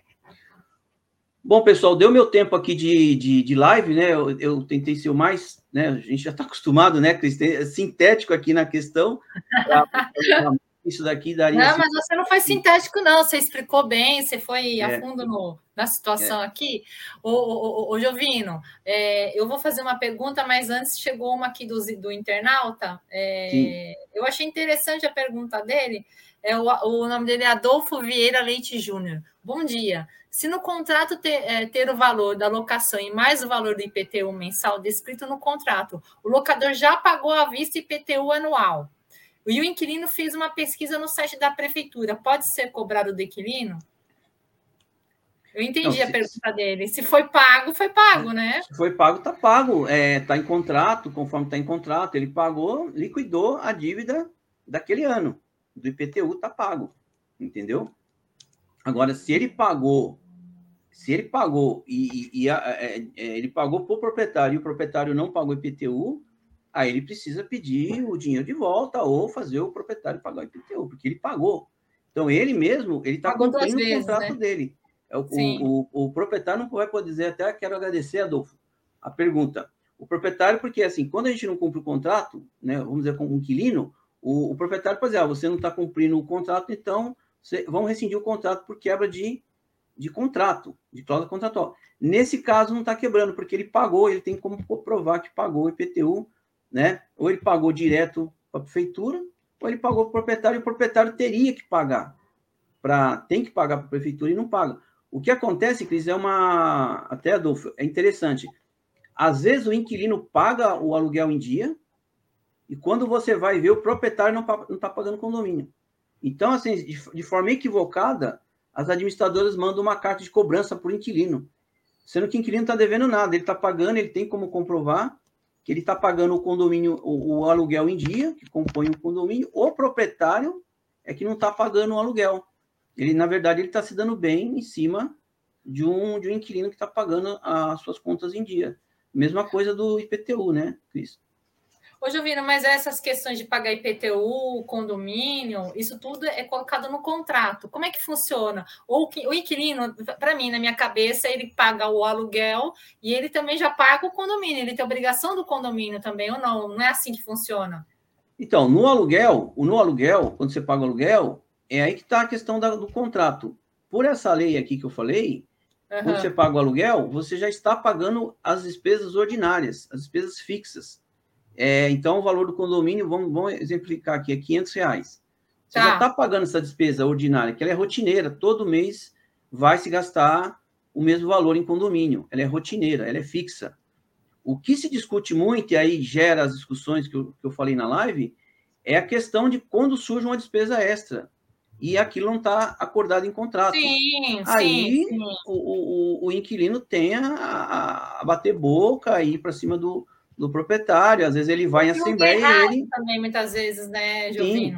[SPEAKER 3] Bom, pessoal, deu meu tempo aqui de, de, de live, né? Eu, eu, tentei ser o mais, né? A gente já está acostumado, né, Cris? Sintético aqui na questão. Isso daqui daria.
[SPEAKER 2] Não, mas você não foi sintético, não. Você explicou bem, você foi é. a fundo no, na situação é. aqui. Ô, ô, ô, ô Jovino, é, eu vou fazer uma pergunta, mas antes chegou uma aqui do, do internauta. É, eu achei interessante a pergunta dele. É, o, o nome dele é Adolfo Vieira Leite Júnior. Bom dia. Se no contrato ter, é, ter, o valor da locação e mais o valor do IPTU mensal descrito no contrato, o locador já pagou à vista IPTU anual. E o inquilino fez uma pesquisa no site da prefeitura. Pode ser cobrado do inquilino? Eu entendi Não, a pergunta dele. Se foi pago, foi pago, né?
[SPEAKER 3] Se foi pago, está pago. Está é, tá em contrato, conforme está em contrato. Ele pagou, liquidou a dívida daquele ano. Do IPTU está pago. Entendeu? Agora, se ele pagou, se ele pagou e, e, e a, é, é, ele pagou para o proprietário e o proprietário não pagou IPTU, aí ele precisa pedir o dinheiro de volta ou fazer o proprietário pagar o IPTU, porque ele pagou. Então, ele mesmo, ele está cumprindo vezes, o contrato né? dele. É o, o, o, o, proprietário não vai poder dizer, até quero agradecer, Adolfo, a pergunta. O proprietário, porque assim, quando a gente não cumpre o contrato, né, vamos dizer, com um inquilino, o, o proprietário pode dizer, ah, você não está cumprindo o contrato, então vamos rescindir o contrato por quebra de, de contrato, de cláusula contratual. Nesse caso, não está quebrando, porque ele pagou, ele tem como comprovar que pagou o IPTU, né? Ou ele pagou direto para a prefeitura, ou ele pagou para o proprietário, e o proprietário teria que pagar. Pra, tem que pagar para a prefeitura e não paga. O que acontece, Cris, é uma. Até, Adolfo, é interessante. Às vezes o inquilino paga o aluguel em dia, e quando você vai ver, o proprietário não está pagando condomínio. Então, assim, de, de forma equivocada, as administradoras mandam uma carta de cobrança por inquilino, sendo que o inquilino está devendo nada, ele está pagando, ele tem como comprovar que ele está pagando o condomínio, o, o, aluguel em dia, que compõe o condomínio, o proprietário é que não está pagando o aluguel. Ele, na verdade, ele está se dando bem em cima de um, de um inquilino que está pagando as suas contas em dia. Mesma coisa do IPTU, né, Cris?
[SPEAKER 2] Ô, Jovino, mas essas questões de pagar IPTU, condomínio, isso tudo é colocado no contrato. Como é que funciona? Ou o inquilino, para mim, na minha cabeça, ele paga o aluguel e ele também já paga o condomínio. Ele tem obrigação do condomínio também, ou não? Não é assim que funciona?
[SPEAKER 3] Então, no aluguel, no aluguel, quando você paga o aluguel, é aí que está a questão da, do contrato. Por essa lei aqui que eu falei, uhum. quando você paga o aluguel, você já está pagando as despesas ordinárias, as despesas fixas. É, então, o valor do condomínio, vamos, vamos exemplificar aqui, é 500 reais. Você tá. já está pagando essa despesa ordinária, que ela é rotineira, todo mês vai se gastar o mesmo valor em condomínio. Ela é rotineira, ela é fixa. O que se discute muito, e aí gera as discussões que eu, que eu falei na live, é a questão de quando surge uma despesa extra e aquilo não está acordado em contrato.
[SPEAKER 2] Sim,
[SPEAKER 3] aí
[SPEAKER 2] sim, sim.
[SPEAKER 3] O, o, o, inquilino tem a, a bater boca, a ir para cima do, do proprietário, às vezes ele vai em assembleia e ele...
[SPEAKER 2] também, muitas vezes, né? Sim.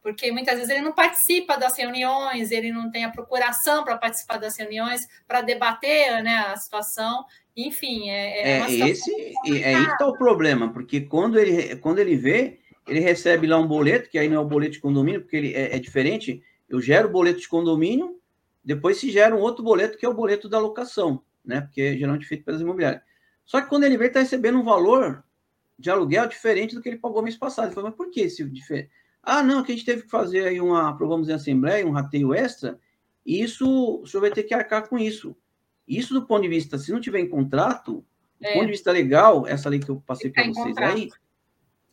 [SPEAKER 2] Porque muitas vezes ele não participa das reuniões, ele não tem a procuração para participar das reuniões, para debater né, a situação. Enfim, é,
[SPEAKER 3] é, é esse é aí que está o problema, porque quando ele, quando ele vê, ele recebe lá um boleto, que aí não é o boleto de condomínio, porque ele é, é diferente. Eu gero o boleto de condomínio, depois se gera um outro boleto, que é o boleto da locação, né? Porque é geralmente feito pelas imobiliárias. Só que quando ele vê, está recebendo um valor de aluguel diferente do que ele pagou mês passado. Ele fala, mas por que esse diferente? Ah, não, que a gente teve que fazer aí uma, aprovamos em assembleia, um rateio extra, e isso, o senhor vai ter que arcar com isso. Isso do ponto de vista, se não tiver em contrato, do ponto de vista legal, essa lei que eu passei para vocês contrato. aí,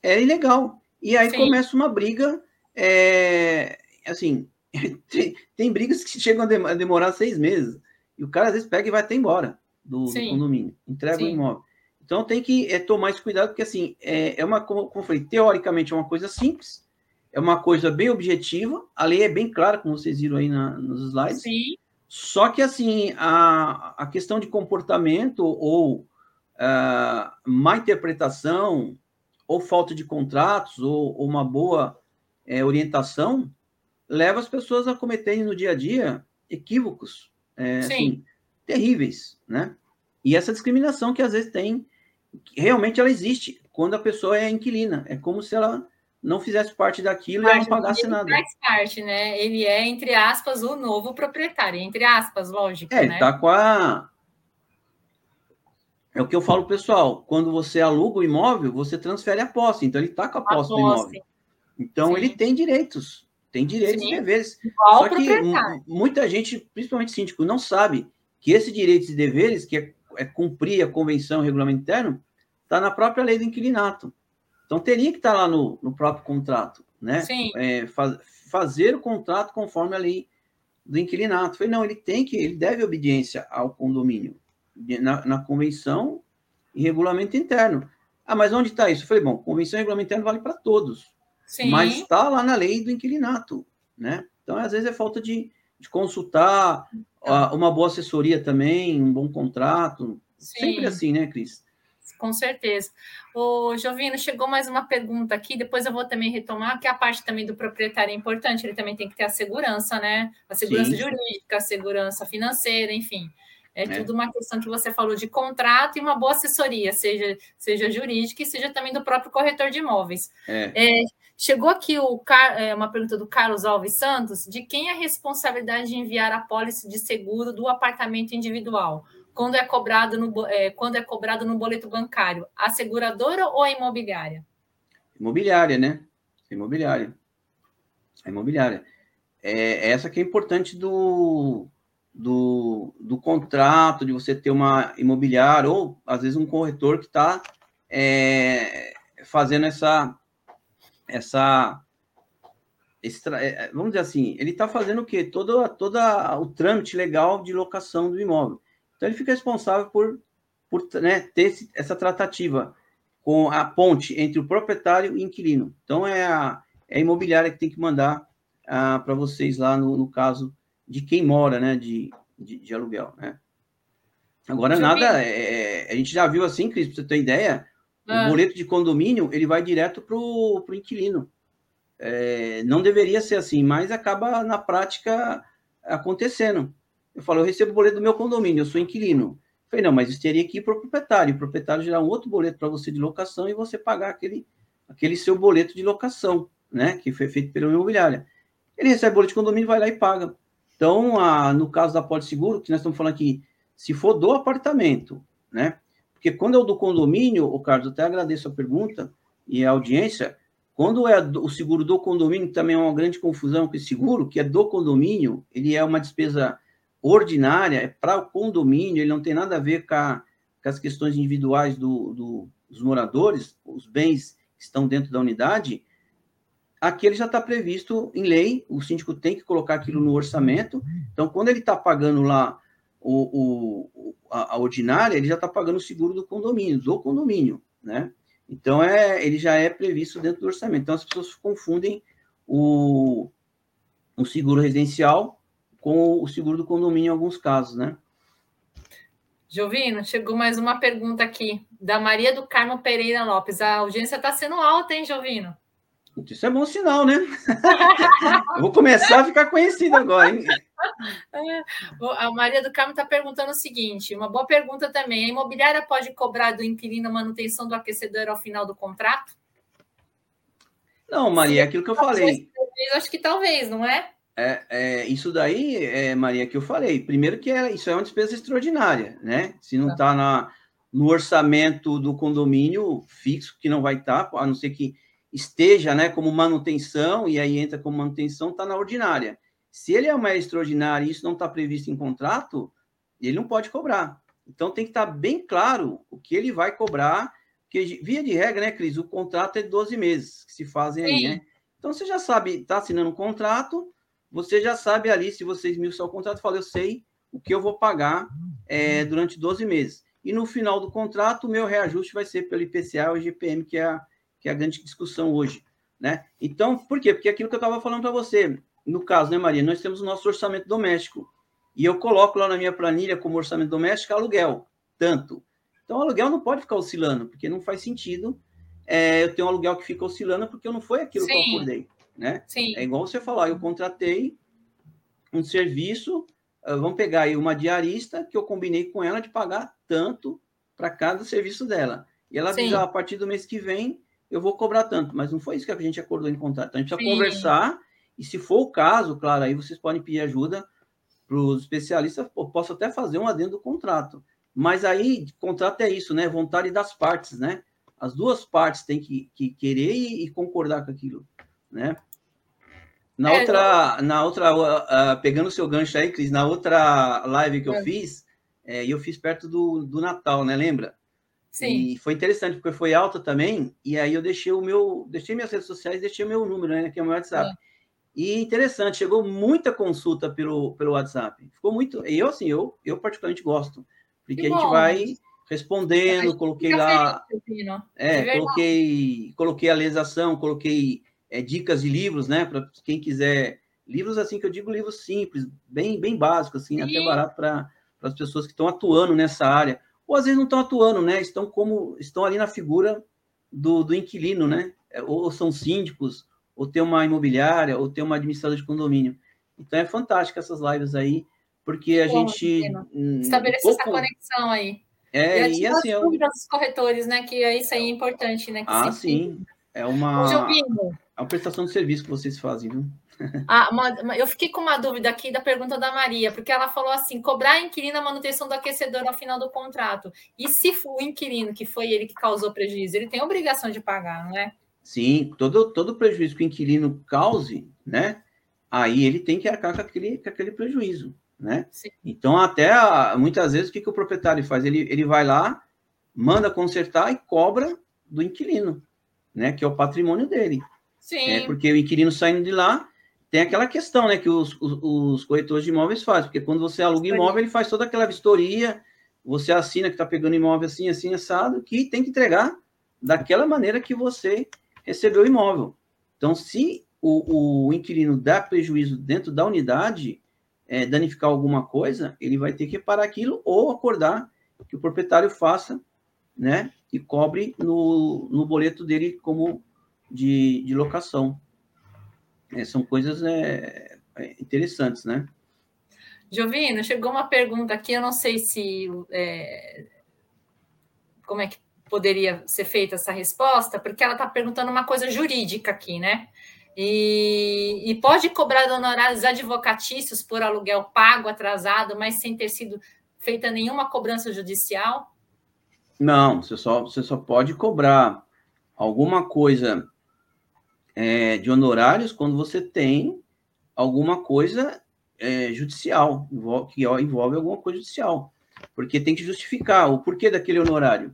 [SPEAKER 3] é ilegal. E aí Sim. começa uma briga, é, assim, tem, tem, brigas que chegam a demorar seis meses, e o cara às vezes pega e vai até embora do, do condomínio, entrega Sim. o imóvel. Então tem que é, tomar esse cuidado, porque assim, é, é uma, como eu falei, teoricamente é uma coisa simples, é uma coisa bem objetiva, a lei é bem clara, como vocês viram aí na, nos slides.
[SPEAKER 2] Sim.
[SPEAKER 3] Só que assim, a, a questão de comportamento ou uh, má interpretação, ou falta de contratos, ou, ou uma boa é, orientação, leva as pessoas a cometerem no dia a dia equívocos é, assim, terríveis, né? E essa discriminação que às vezes tem, realmente ela existe quando a pessoa é inquilina. É como se ela não fizesse parte daquilo parte, e não pagasse
[SPEAKER 2] ele
[SPEAKER 3] nada.
[SPEAKER 2] Faz parte, né? Ele é, entre aspas, o novo proprietário, entre aspas, lógico.
[SPEAKER 3] É,
[SPEAKER 2] né?
[SPEAKER 3] tá com a. É o que eu falo, pessoal. Quando você aluga o imóvel, você transfere a posse. Então, ele está com a posse, a posse do imóvel. Então, Sim. ele tem direitos. Tem direitos Sim. e deveres. Igual Só que muita gente, principalmente síndico, não sabe que esses direitos e deveres, que é, é cumprir a convenção, o regulamento interno, está na própria lei do inquilinato. Então, teria que estar lá no, no próprio contrato, né? É, faz, fazer o contrato conforme a lei do inquilinato. Falei, não, ele tem que, ele deve obediência ao condomínio, na, na convenção e regulamento interno. Ah, mas onde está isso? Eu falei, bom, convenção e regulamento interno vale para todos. Sim. Mas está lá na lei do inquilinato, né? Então, às vezes, é falta de, de consultar então. uma boa assessoria também, um bom contrato. Sim. Sempre assim, né, Cris?
[SPEAKER 2] com certeza. O Jovino, chegou mais uma pergunta aqui, depois eu vou também retomar, que a parte também do proprietário é importante, ele também tem que ter a segurança, né? A segurança Sim. jurídica, a segurança financeira, enfim. É, é, tudo uma questão que você falou de contrato e uma boa assessoria, seja, seja jurídica e seja também do próprio corretor de imóveis. É. É, chegou aqui o, é, uma pergunta do Carlos Alves Santos: de quem é a responsabilidade de enviar a pólice de seguro do apartamento individual? quando é cobrado no, é, quando é cobrado no boleto bancário? A seguradora ou a imobiliária?
[SPEAKER 3] Imobiliária, né? Imobiliária. A imobiliária. É, essa que é importante do, do, do contrato, de você ter uma imobiliária, ou às vezes um corretor que está é, fazendo essa. Essa é, vamos dizer assim, ele está fazendo o quê? Todo, todo o trâmite legal de locação do imóvel. Então, ele fica responsável por, por né, ter esse, essa tratativa com a ponte entre o proprietário e o inquilino. Então, é a, é a imobiliária que tem que mandar ah, para vocês lá no, no, caso de quem mora, né, de, de, de aluguel, né? Agora, nada, é, é, a gente já viu assim, Cris, para você ter ideia, ah. o boleto de condomínio, ele vai direto para o inquilino. É, não deveria ser assim, mas acaba, na prática, acontecendo. Eu falo, eu recebo o boleto do meu condomínio, eu sou inquilino. Eu falei, não, mas isso teria que ir para o proprietário. O proprietário gerar um outro boleto para você de locação e você pagar aquele, aquele seu boleto de locação, né? Que foi feito pela imobiliária. Ele recebe o boleto de condomínio, vai lá e paga. Então, a, no caso da Pode Seguro, que nós estamos falando aqui, se for do apartamento, né? Porque quando é o do condomínio, o Carlos, até agradeço a pergunta e a audiência. Quando é o seguro do condomínio, também é uma grande confusão com esse seguro, que é do condomínio, ele é uma despesa ordinária, é para o condomínio, ele não tem nada a ver com, a, com as questões individuais do, do, dos moradores, os bens que estão dentro da unidade, aquele já está previsto em lei, o síndico tem que colocar aquilo no orçamento. Então, quando ele está pagando lá o, o, a, a, ordinária, ele já está pagando o seguro do condomínio, do condomínio, né? Então, é, ele já é previsto dentro do orçamento. Então, as pessoas confundem o, o seguro residencial com o seguro do condomínio em alguns casos, né?
[SPEAKER 2] Jovino, chegou mais uma pergunta aqui, da Maria do Carmo Pereira Lopes. A audiência está sendo alta, hein, Jovino?
[SPEAKER 3] Isso é bom sinal, né? Eu vou começar a ficar conhecido agora, hein?
[SPEAKER 2] É, a Maria do Carmo está perguntando o seguinte: uma boa pergunta também. A imobiliária pode cobrar do inquilino a manutenção do aquecedor ao final do contrato?
[SPEAKER 3] Não, Maria, é aquilo que eu falei.
[SPEAKER 2] Acho que talvez, não é?
[SPEAKER 3] É, é, isso daí, é, Maria, que eu falei. Primeiro que é, isso é uma despesa extraordinária, né? Se não está tá no orçamento do condomínio fixo, que não vai estar, tá, a não ser que esteja né, como manutenção, e aí entra como manutenção, está na ordinária. Se ele é uma extraordinária e isso não está previsto em contrato, ele não pode cobrar. Então tem que estar tá bem claro o que ele vai cobrar, porque via de regra, né, Cris, o contrato é 12 meses que se fazem Sim. aí, né? Então você já sabe, está assinando um contrato, você já sabe ali, se você esmiuçar o contrato, fala, eu sei o que eu vou pagar é, durante 12 meses. E no final do contrato, o meu reajuste vai ser pelo IPCA ou IGPM, que é a, que é a grande discussão hoje. Né? Então, por quê? Porque aquilo que eu estava falando para você, no caso, né, Maria, nós temos o nosso orçamento doméstico. E eu coloco lá na minha planilha como orçamento doméstico aluguel, tanto. Então, o aluguel não pode ficar oscilando, porque não faz sentido é, eu ter um aluguel que fica oscilando, porque não foi aquilo Sim. que eu acordei né?
[SPEAKER 2] Sim.
[SPEAKER 3] É igual você falar, eu contratei um serviço, uh, vamos pegar aí uma diarista que eu combinei com ela de pagar tanto para cada serviço dela. E ela diz, ah, a partir do mês que vem eu vou cobrar tanto, mas não foi isso que a gente acordou em contrato. Então, a gente precisa Sim. conversar e se for o caso, claro, aí vocês podem pedir ajuda para os especialistas, posso até fazer um adendo do contrato. Mas aí, contrato é isso, né? Vontade das partes, né? As duas partes têm que, que querer e, e concordar com aquilo, né? Na é, outra, não... na outra uh, pegando o seu gancho aí, Cris, na outra live que eu é. fiz, é, eu fiz perto do, do Natal, né? Lembra?
[SPEAKER 2] Sim.
[SPEAKER 3] E foi interessante, porque foi alta também, e aí eu deixei o meu, deixei minhas redes sociais, deixei o meu número, né? Que é o meu WhatsApp. É. E interessante, chegou muita consulta pelo, pelo WhatsApp. Ficou muito. Eu, assim, eu, eu particularmente gosto, porque que a gente vai respondendo, coloquei lá. Feliz, é, coloquei, coloquei a legislação, coloquei é, dicas de livros, né? Para quem quiser. Livros, assim, que eu digo livros simples, bem, bem básicos, assim, Sim. até barato para as pessoas que estão atuando nessa área. Ou às vezes não estão atuando, né? Estão como estão ali na figura do, do inquilino, né? É, ou são síndicos, ou tem uma imobiliária, ou tem uma administradora de condomínio. Então é fantástico essas lives aí, porque a Bom, gente.
[SPEAKER 2] Hum, Estabelecer pouco... essa conexão aí.
[SPEAKER 3] É, e, e assim.
[SPEAKER 2] Eu... dos corretores, né? Que isso aí é importante, né?
[SPEAKER 3] Ah, sim. É uma. É uma prestação de serviço que vocês fazem, viu?
[SPEAKER 2] Ah, uma, eu fiquei com uma dúvida aqui da pergunta da Maria, porque ela falou assim: cobrar a inquilino a manutenção do aquecedor ao final do contrato. E se o inquilino, que foi ele que causou prejuízo, ele tem obrigação de pagar, não é?
[SPEAKER 3] Sim, todo, todo prejuízo que o inquilino cause, né? Aí ele tem que arcar com aquele, com aquele prejuízo, né? Sim. Então, até muitas vezes, o que, que o proprietário faz? Ele, ele vai lá, manda consertar e cobra do inquilino, né? Que é o patrimônio dele.
[SPEAKER 2] Sim.
[SPEAKER 3] É, porque o inquilino saindo de lá, tem aquela questão, né, que os, os, os corretores de imóveis fazem, porque quando você aluga imóvel, ele faz toda aquela vistoria, você assina que está pegando imóvel assim, assim, assado, que tem que entregar daquela maneira que você recebeu o imóvel. Então, se o, o inquilino dá prejuízo dentro da unidade, é, danificar alguma coisa, ele vai ter que reparar aquilo ou acordar que o proprietário faça, né, e cobre no, no boleto dele como de, de locação. É, são coisas é, é, interessantes, né?
[SPEAKER 2] Jovino, chegou uma pergunta aqui, eu não sei se é, como é que poderia ser feita essa resposta, porque ela está perguntando uma coisa jurídica aqui, né? E, e, pode cobrar honorários advocatícios por aluguel pago atrasado, mas sem ter sido feita nenhuma cobrança judicial?
[SPEAKER 3] Não, você só, você só pode cobrar alguma coisa é, de honorários quando você tem alguma coisa é, judicial, que envolve alguma coisa judicial. Porque tem que justificar o porquê daquele honorário.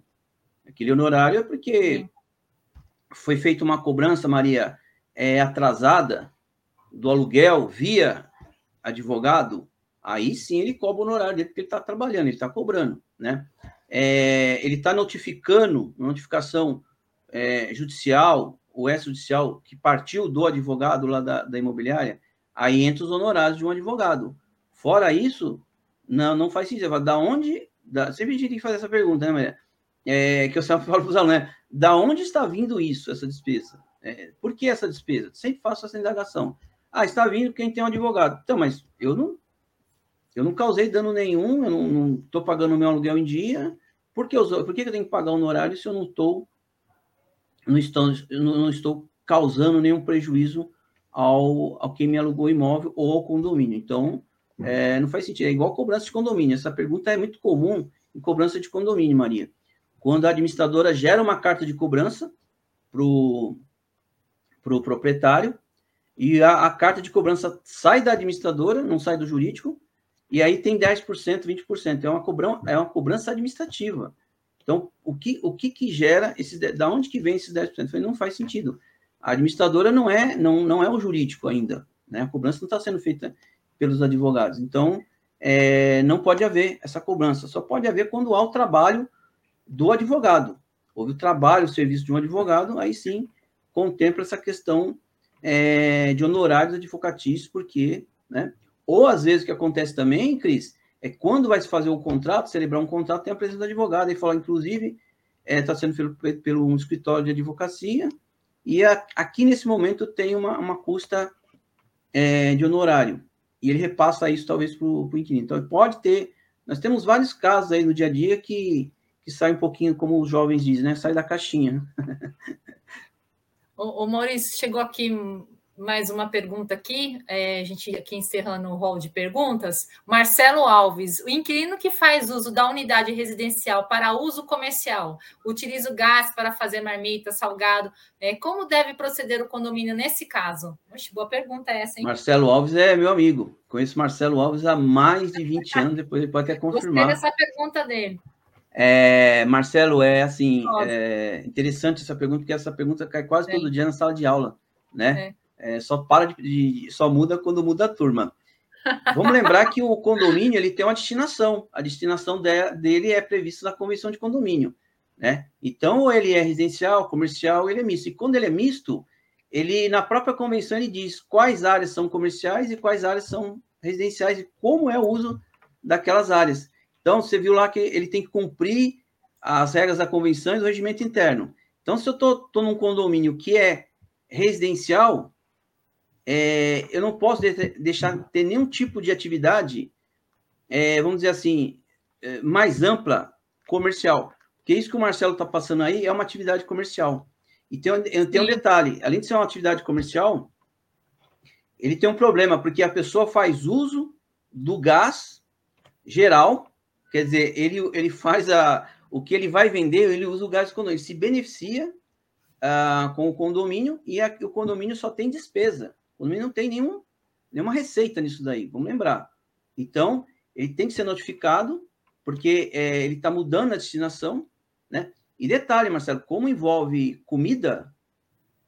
[SPEAKER 3] Aquele honorário é porque foi feita uma cobrança, Maria, é, atrasada do aluguel via advogado. aí sim ele cobra o honorário dele, porque ele está trabalhando, ele está cobrando, né? É, ele está notificando, notificação é, judicial, o extrajudicial, que partiu do advogado lá da, da imobiliária, aí entra os honorários de um advogado. Fora isso, não, não faz sentido. Da onde. Da, sempre a gente tem que fazer essa pergunta, né, Maria? É, que eu sempre falo para os alunos, né? Da onde está vindo isso, essa despesa? É, por que essa despesa? Sempre faço essa indagação. Ah, está vindo quem tem um advogado. Então, mas eu não eu não causei dano nenhum, eu não estou pagando o meu aluguel em dia. Por que, eu, por que eu tenho que pagar honorário se eu não estou não estou, não estou causando nenhum prejuízo ao, ao quem me alugou o imóvel ou ao condomínio? Então, é, não faz sentido. É igual cobrança de condomínio. Essa pergunta é muito comum em cobrança de condomínio, Maria. Quando a administradora gera uma carta de cobrança para o pro proprietário e a, a, carta de cobrança sai da administradora, não sai do jurídico, e aí tem 10%, 20%. É uma, cobrança, é uma cobrança administrativa. Então, o que, o que, que gera esses. Da onde que vem esses 10%? Falei, não faz sentido. A administradora não é, não, não é o jurídico ainda. Né? A cobrança não está sendo feita pelos advogados. Então, é, não pode haver essa cobrança. Só pode haver quando há o trabalho do advogado. Houve o trabalho, o serviço de um advogado, aí sim contempla essa questão é, de honorários advocatícios, porque, né? Ou às vezes o que acontece também, Cris, é quando vai se fazer o contrato, celebrar um contrato, tem a presença do advogado, e fala, inclusive, está é, sendo feito pelo um escritório de advocacia, e a, aqui nesse momento tem uma, uma custa é, de honorário e ele repassa isso talvez para o inquilino. Então, pode ter, nós temos vários casos aí no dia a dia que, que sai um pouquinho, como os jovens dizem, né? Sai da caixinha.
[SPEAKER 2] o, o Maurício, chegou aqui mais uma pergunta aqui, é, a gente aqui encerrando o rol de perguntas. Marcelo Alves, o inquilino que faz uso da unidade residencial para uso comercial, utiliza o gás para fazer marmita, salgado, é, como deve proceder o condomínio nesse caso? Oxe, boa pergunta essa, hein?
[SPEAKER 3] Marcelo Alves é meu amigo, conheço Marcelo Alves há mais de 20 anos, depois ele pode até confirmar.
[SPEAKER 2] Gostei dessa pergunta dele.
[SPEAKER 3] É, Marcelo, é assim, é interessante essa pergunta, porque essa pergunta cai quase é. todo dia na sala de aula, né? É. É, só para de, de, só muda quando muda a turma. Vamos lembrar que o condomínio ele tem uma destinação. A destinação de, dele é prevista na convenção de condomínio, né? Então, ele é residencial, comercial, ele é misto. E quando ele é misto, ele na própria convenção ele diz quais áreas são comerciais e quais áreas são residenciais e como é o uso daquelas áreas. Então, você viu lá que ele tem que cumprir as regras da convenção e do regimento interno. Então, se eu estou num condomínio que é residencial, é, eu não posso de deixar ter nenhum tipo de atividade, é, vamos dizer assim, é, mais ampla comercial. Porque isso que o Marcelo está passando aí é uma atividade comercial. E tem, tem um detalhe: além de ser uma atividade comercial, ele tem um problema, porque a pessoa faz uso do gás geral, quer dizer, ele, ele faz a, o que ele vai vender, ele usa o gás quando ele se beneficia ah, com o condomínio e a, o condomínio só tem despesa. O condomínio não tem nenhum, nenhuma receita nisso daí, vamos lembrar. Então, ele tem que ser notificado, porque é, ele está mudando a destinação, né? E detalhe, Marcelo, como envolve comida,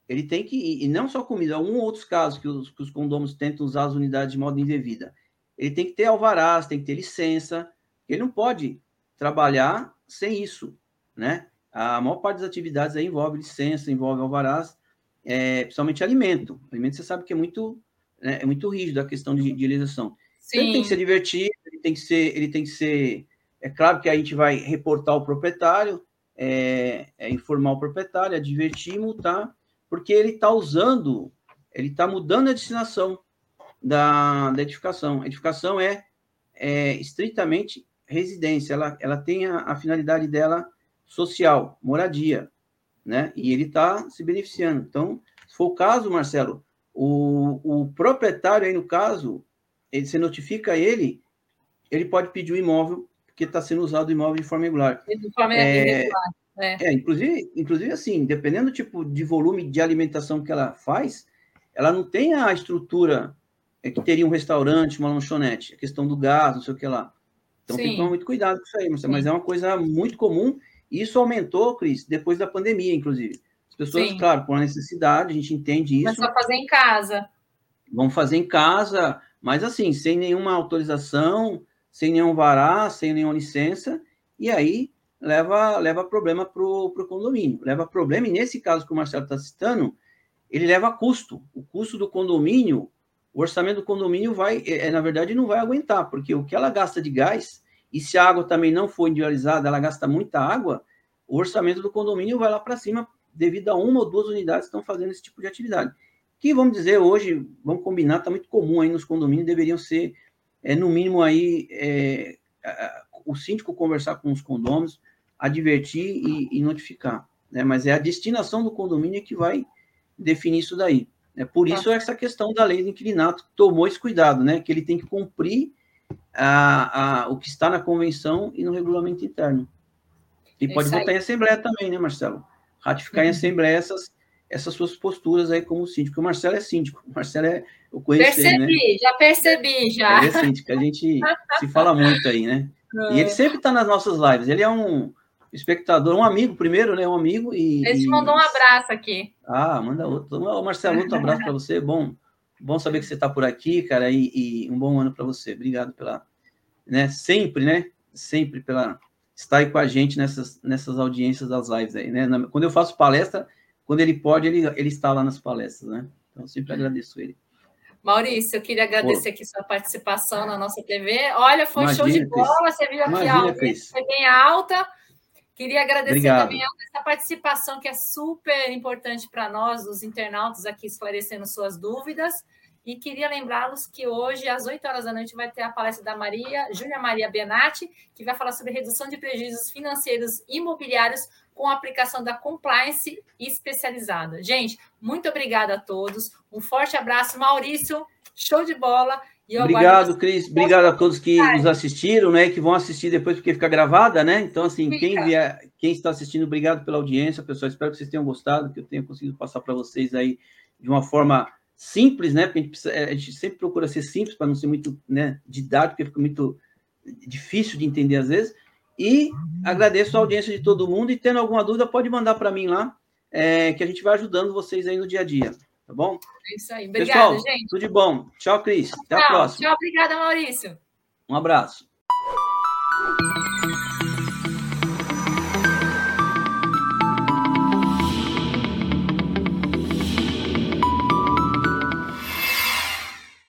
[SPEAKER 3] ele tem que, e não só comida, um ou outros casos que os, que os condomínios tentam usar as unidades de modo indevida. Ele tem que ter alvarás, tem que ter licença, ele não pode trabalhar sem isso, né? A maior parte das atividades aí envolve licença, envolve alvarás, é, principalmente alimento. Alimento você sabe que é muito, né, é muito rígido a questão de, de legislação. Então, ele tem que ser divertido, ele tem que ser, ele tem que ser. É claro que a gente vai reportar o proprietário, é, é informar o proprietário, é divertir e multar, porque ele está usando, ele está mudando a destinação da, da edificação. A edificação é, é estritamente residência, ela, ela tem a, a finalidade dela social, moradia né? E ele está se beneficiando. Então, se for o caso, Marcelo, o, o proprietário aí no caso, ele se notifica ele, ele pode pedir o imóvel porque está sendo usado o imóvel de forma regular. De forma é, regular. É. é, inclusive, inclusive assim, dependendo do tipo de volume de alimentação que ela faz, ela não tem a estrutura é, que teria um restaurante, uma lanchonete, a questão do gás, não sei o que lá. Então Sim. tem que tomar muito cuidado com isso aí, mas é uma coisa muito comum isso aumentou, Cris, depois da pandemia, inclusive. As pessoas, Sim. claro, por necessidade, a gente entende isso. Mas
[SPEAKER 2] só fazer em casa.
[SPEAKER 3] Vão fazer em casa, Mas assim, sem nenhuma autorização, sem nenhum vará, sem nenhuma licença, e aí leva, leva problema para o condomínio. Leva problema, e nesse caso que o Marcelo está citando, ele leva custo. O custo do condomínio, o orçamento do condomínio vai, é, é, na verdade, não vai aguentar, porque o que ela gasta de gás, e se a água também não for individualizada, ela gasta muita água, o orçamento do condomínio vai lá para cima devido a uma ou duas unidades que estão fazendo esse tipo de atividade. Que, vamos dizer, hoje, vamos combinar, está muito comum aí nos condomínios, deveriam ser, é, no mínimo, aí, é, o síndico conversar com os condôminos, advertir e, e notificar. Né? Mas é a destinação do condomínio que vai definir isso daí. É por tá. isso essa questão da lei do inquilinato tomou esse cuidado, né? Que ele tem que cumprir a, a, o que está na convenção e no regulamento interno. E é pode votar em assembleia também, né, Marcelo? Ratificar uhum. em assembleia essas, essas suas posturas aí como síndico. o Marcelo é síndico. O Marcelo é. Eu conheço
[SPEAKER 2] percebi,
[SPEAKER 3] ele, né?
[SPEAKER 2] já percebi, já.
[SPEAKER 3] Ele é síndico. A gente se fala muito aí, né? E ele sempre está nas nossas lives. Ele é um espectador, um amigo primeiro, né? Um amigo e.
[SPEAKER 2] Ele te mandou um abraço aqui.
[SPEAKER 3] Ah, manda outro. Marcelo, outro abraço para você. Bom, bom saber que você está por aqui, cara, e, e um bom ano para você. Obrigado pela, né? Sempre, né? Sempre pela estar aí com a gente nessas, nessas audiências das lives aí, né? Quando eu faço palestra, quando ele pode, ele, ele está lá nas palestras, né? Então, sempre agradeço ele.
[SPEAKER 2] Maurício, eu queria agradecer Pô. aqui sua participação na nossa TV. Olha, foi Imagina, show de bola, você viu aqui a foi bem alta. Queria agradecer Obrigado. também essa participação que é super importante para nós, os internautas aqui esclarecendo suas dúvidas. E queria lembrá-los que hoje, às 8 horas da noite, vai ter a palestra da Maria, Júlia Maria Benatti, que vai falar sobre redução de prejuízos financeiros imobiliários com a aplicação da compliance especializada. Gente, muito obrigada a todos. Um forte abraço, Maurício. Show de bola.
[SPEAKER 3] Obrigado, Cris. Obrigado a todos que nos assistiram, né? Que vão assistir depois porque fica gravada, né? Então, assim, quem vier, quem está assistindo, obrigado pela audiência, pessoal. Espero que vocês tenham gostado, que eu tenha conseguido passar para vocês aí de uma forma simples, né? Porque a gente, precisa, a gente sempre procura ser simples para não ser muito né, didático, porque fica muito difícil de entender às vezes. E agradeço a audiência de todo mundo. E tendo alguma dúvida, pode mandar para mim lá, é, que a gente vai ajudando vocês aí no dia a dia. Tá bom?
[SPEAKER 2] É isso aí. Obrigada, Pessoal,
[SPEAKER 3] gente. Tudo de bom. Tchau, Cris. Até tchau, a próxima.
[SPEAKER 2] Tchau, obrigada, Maurício.
[SPEAKER 3] Um abraço.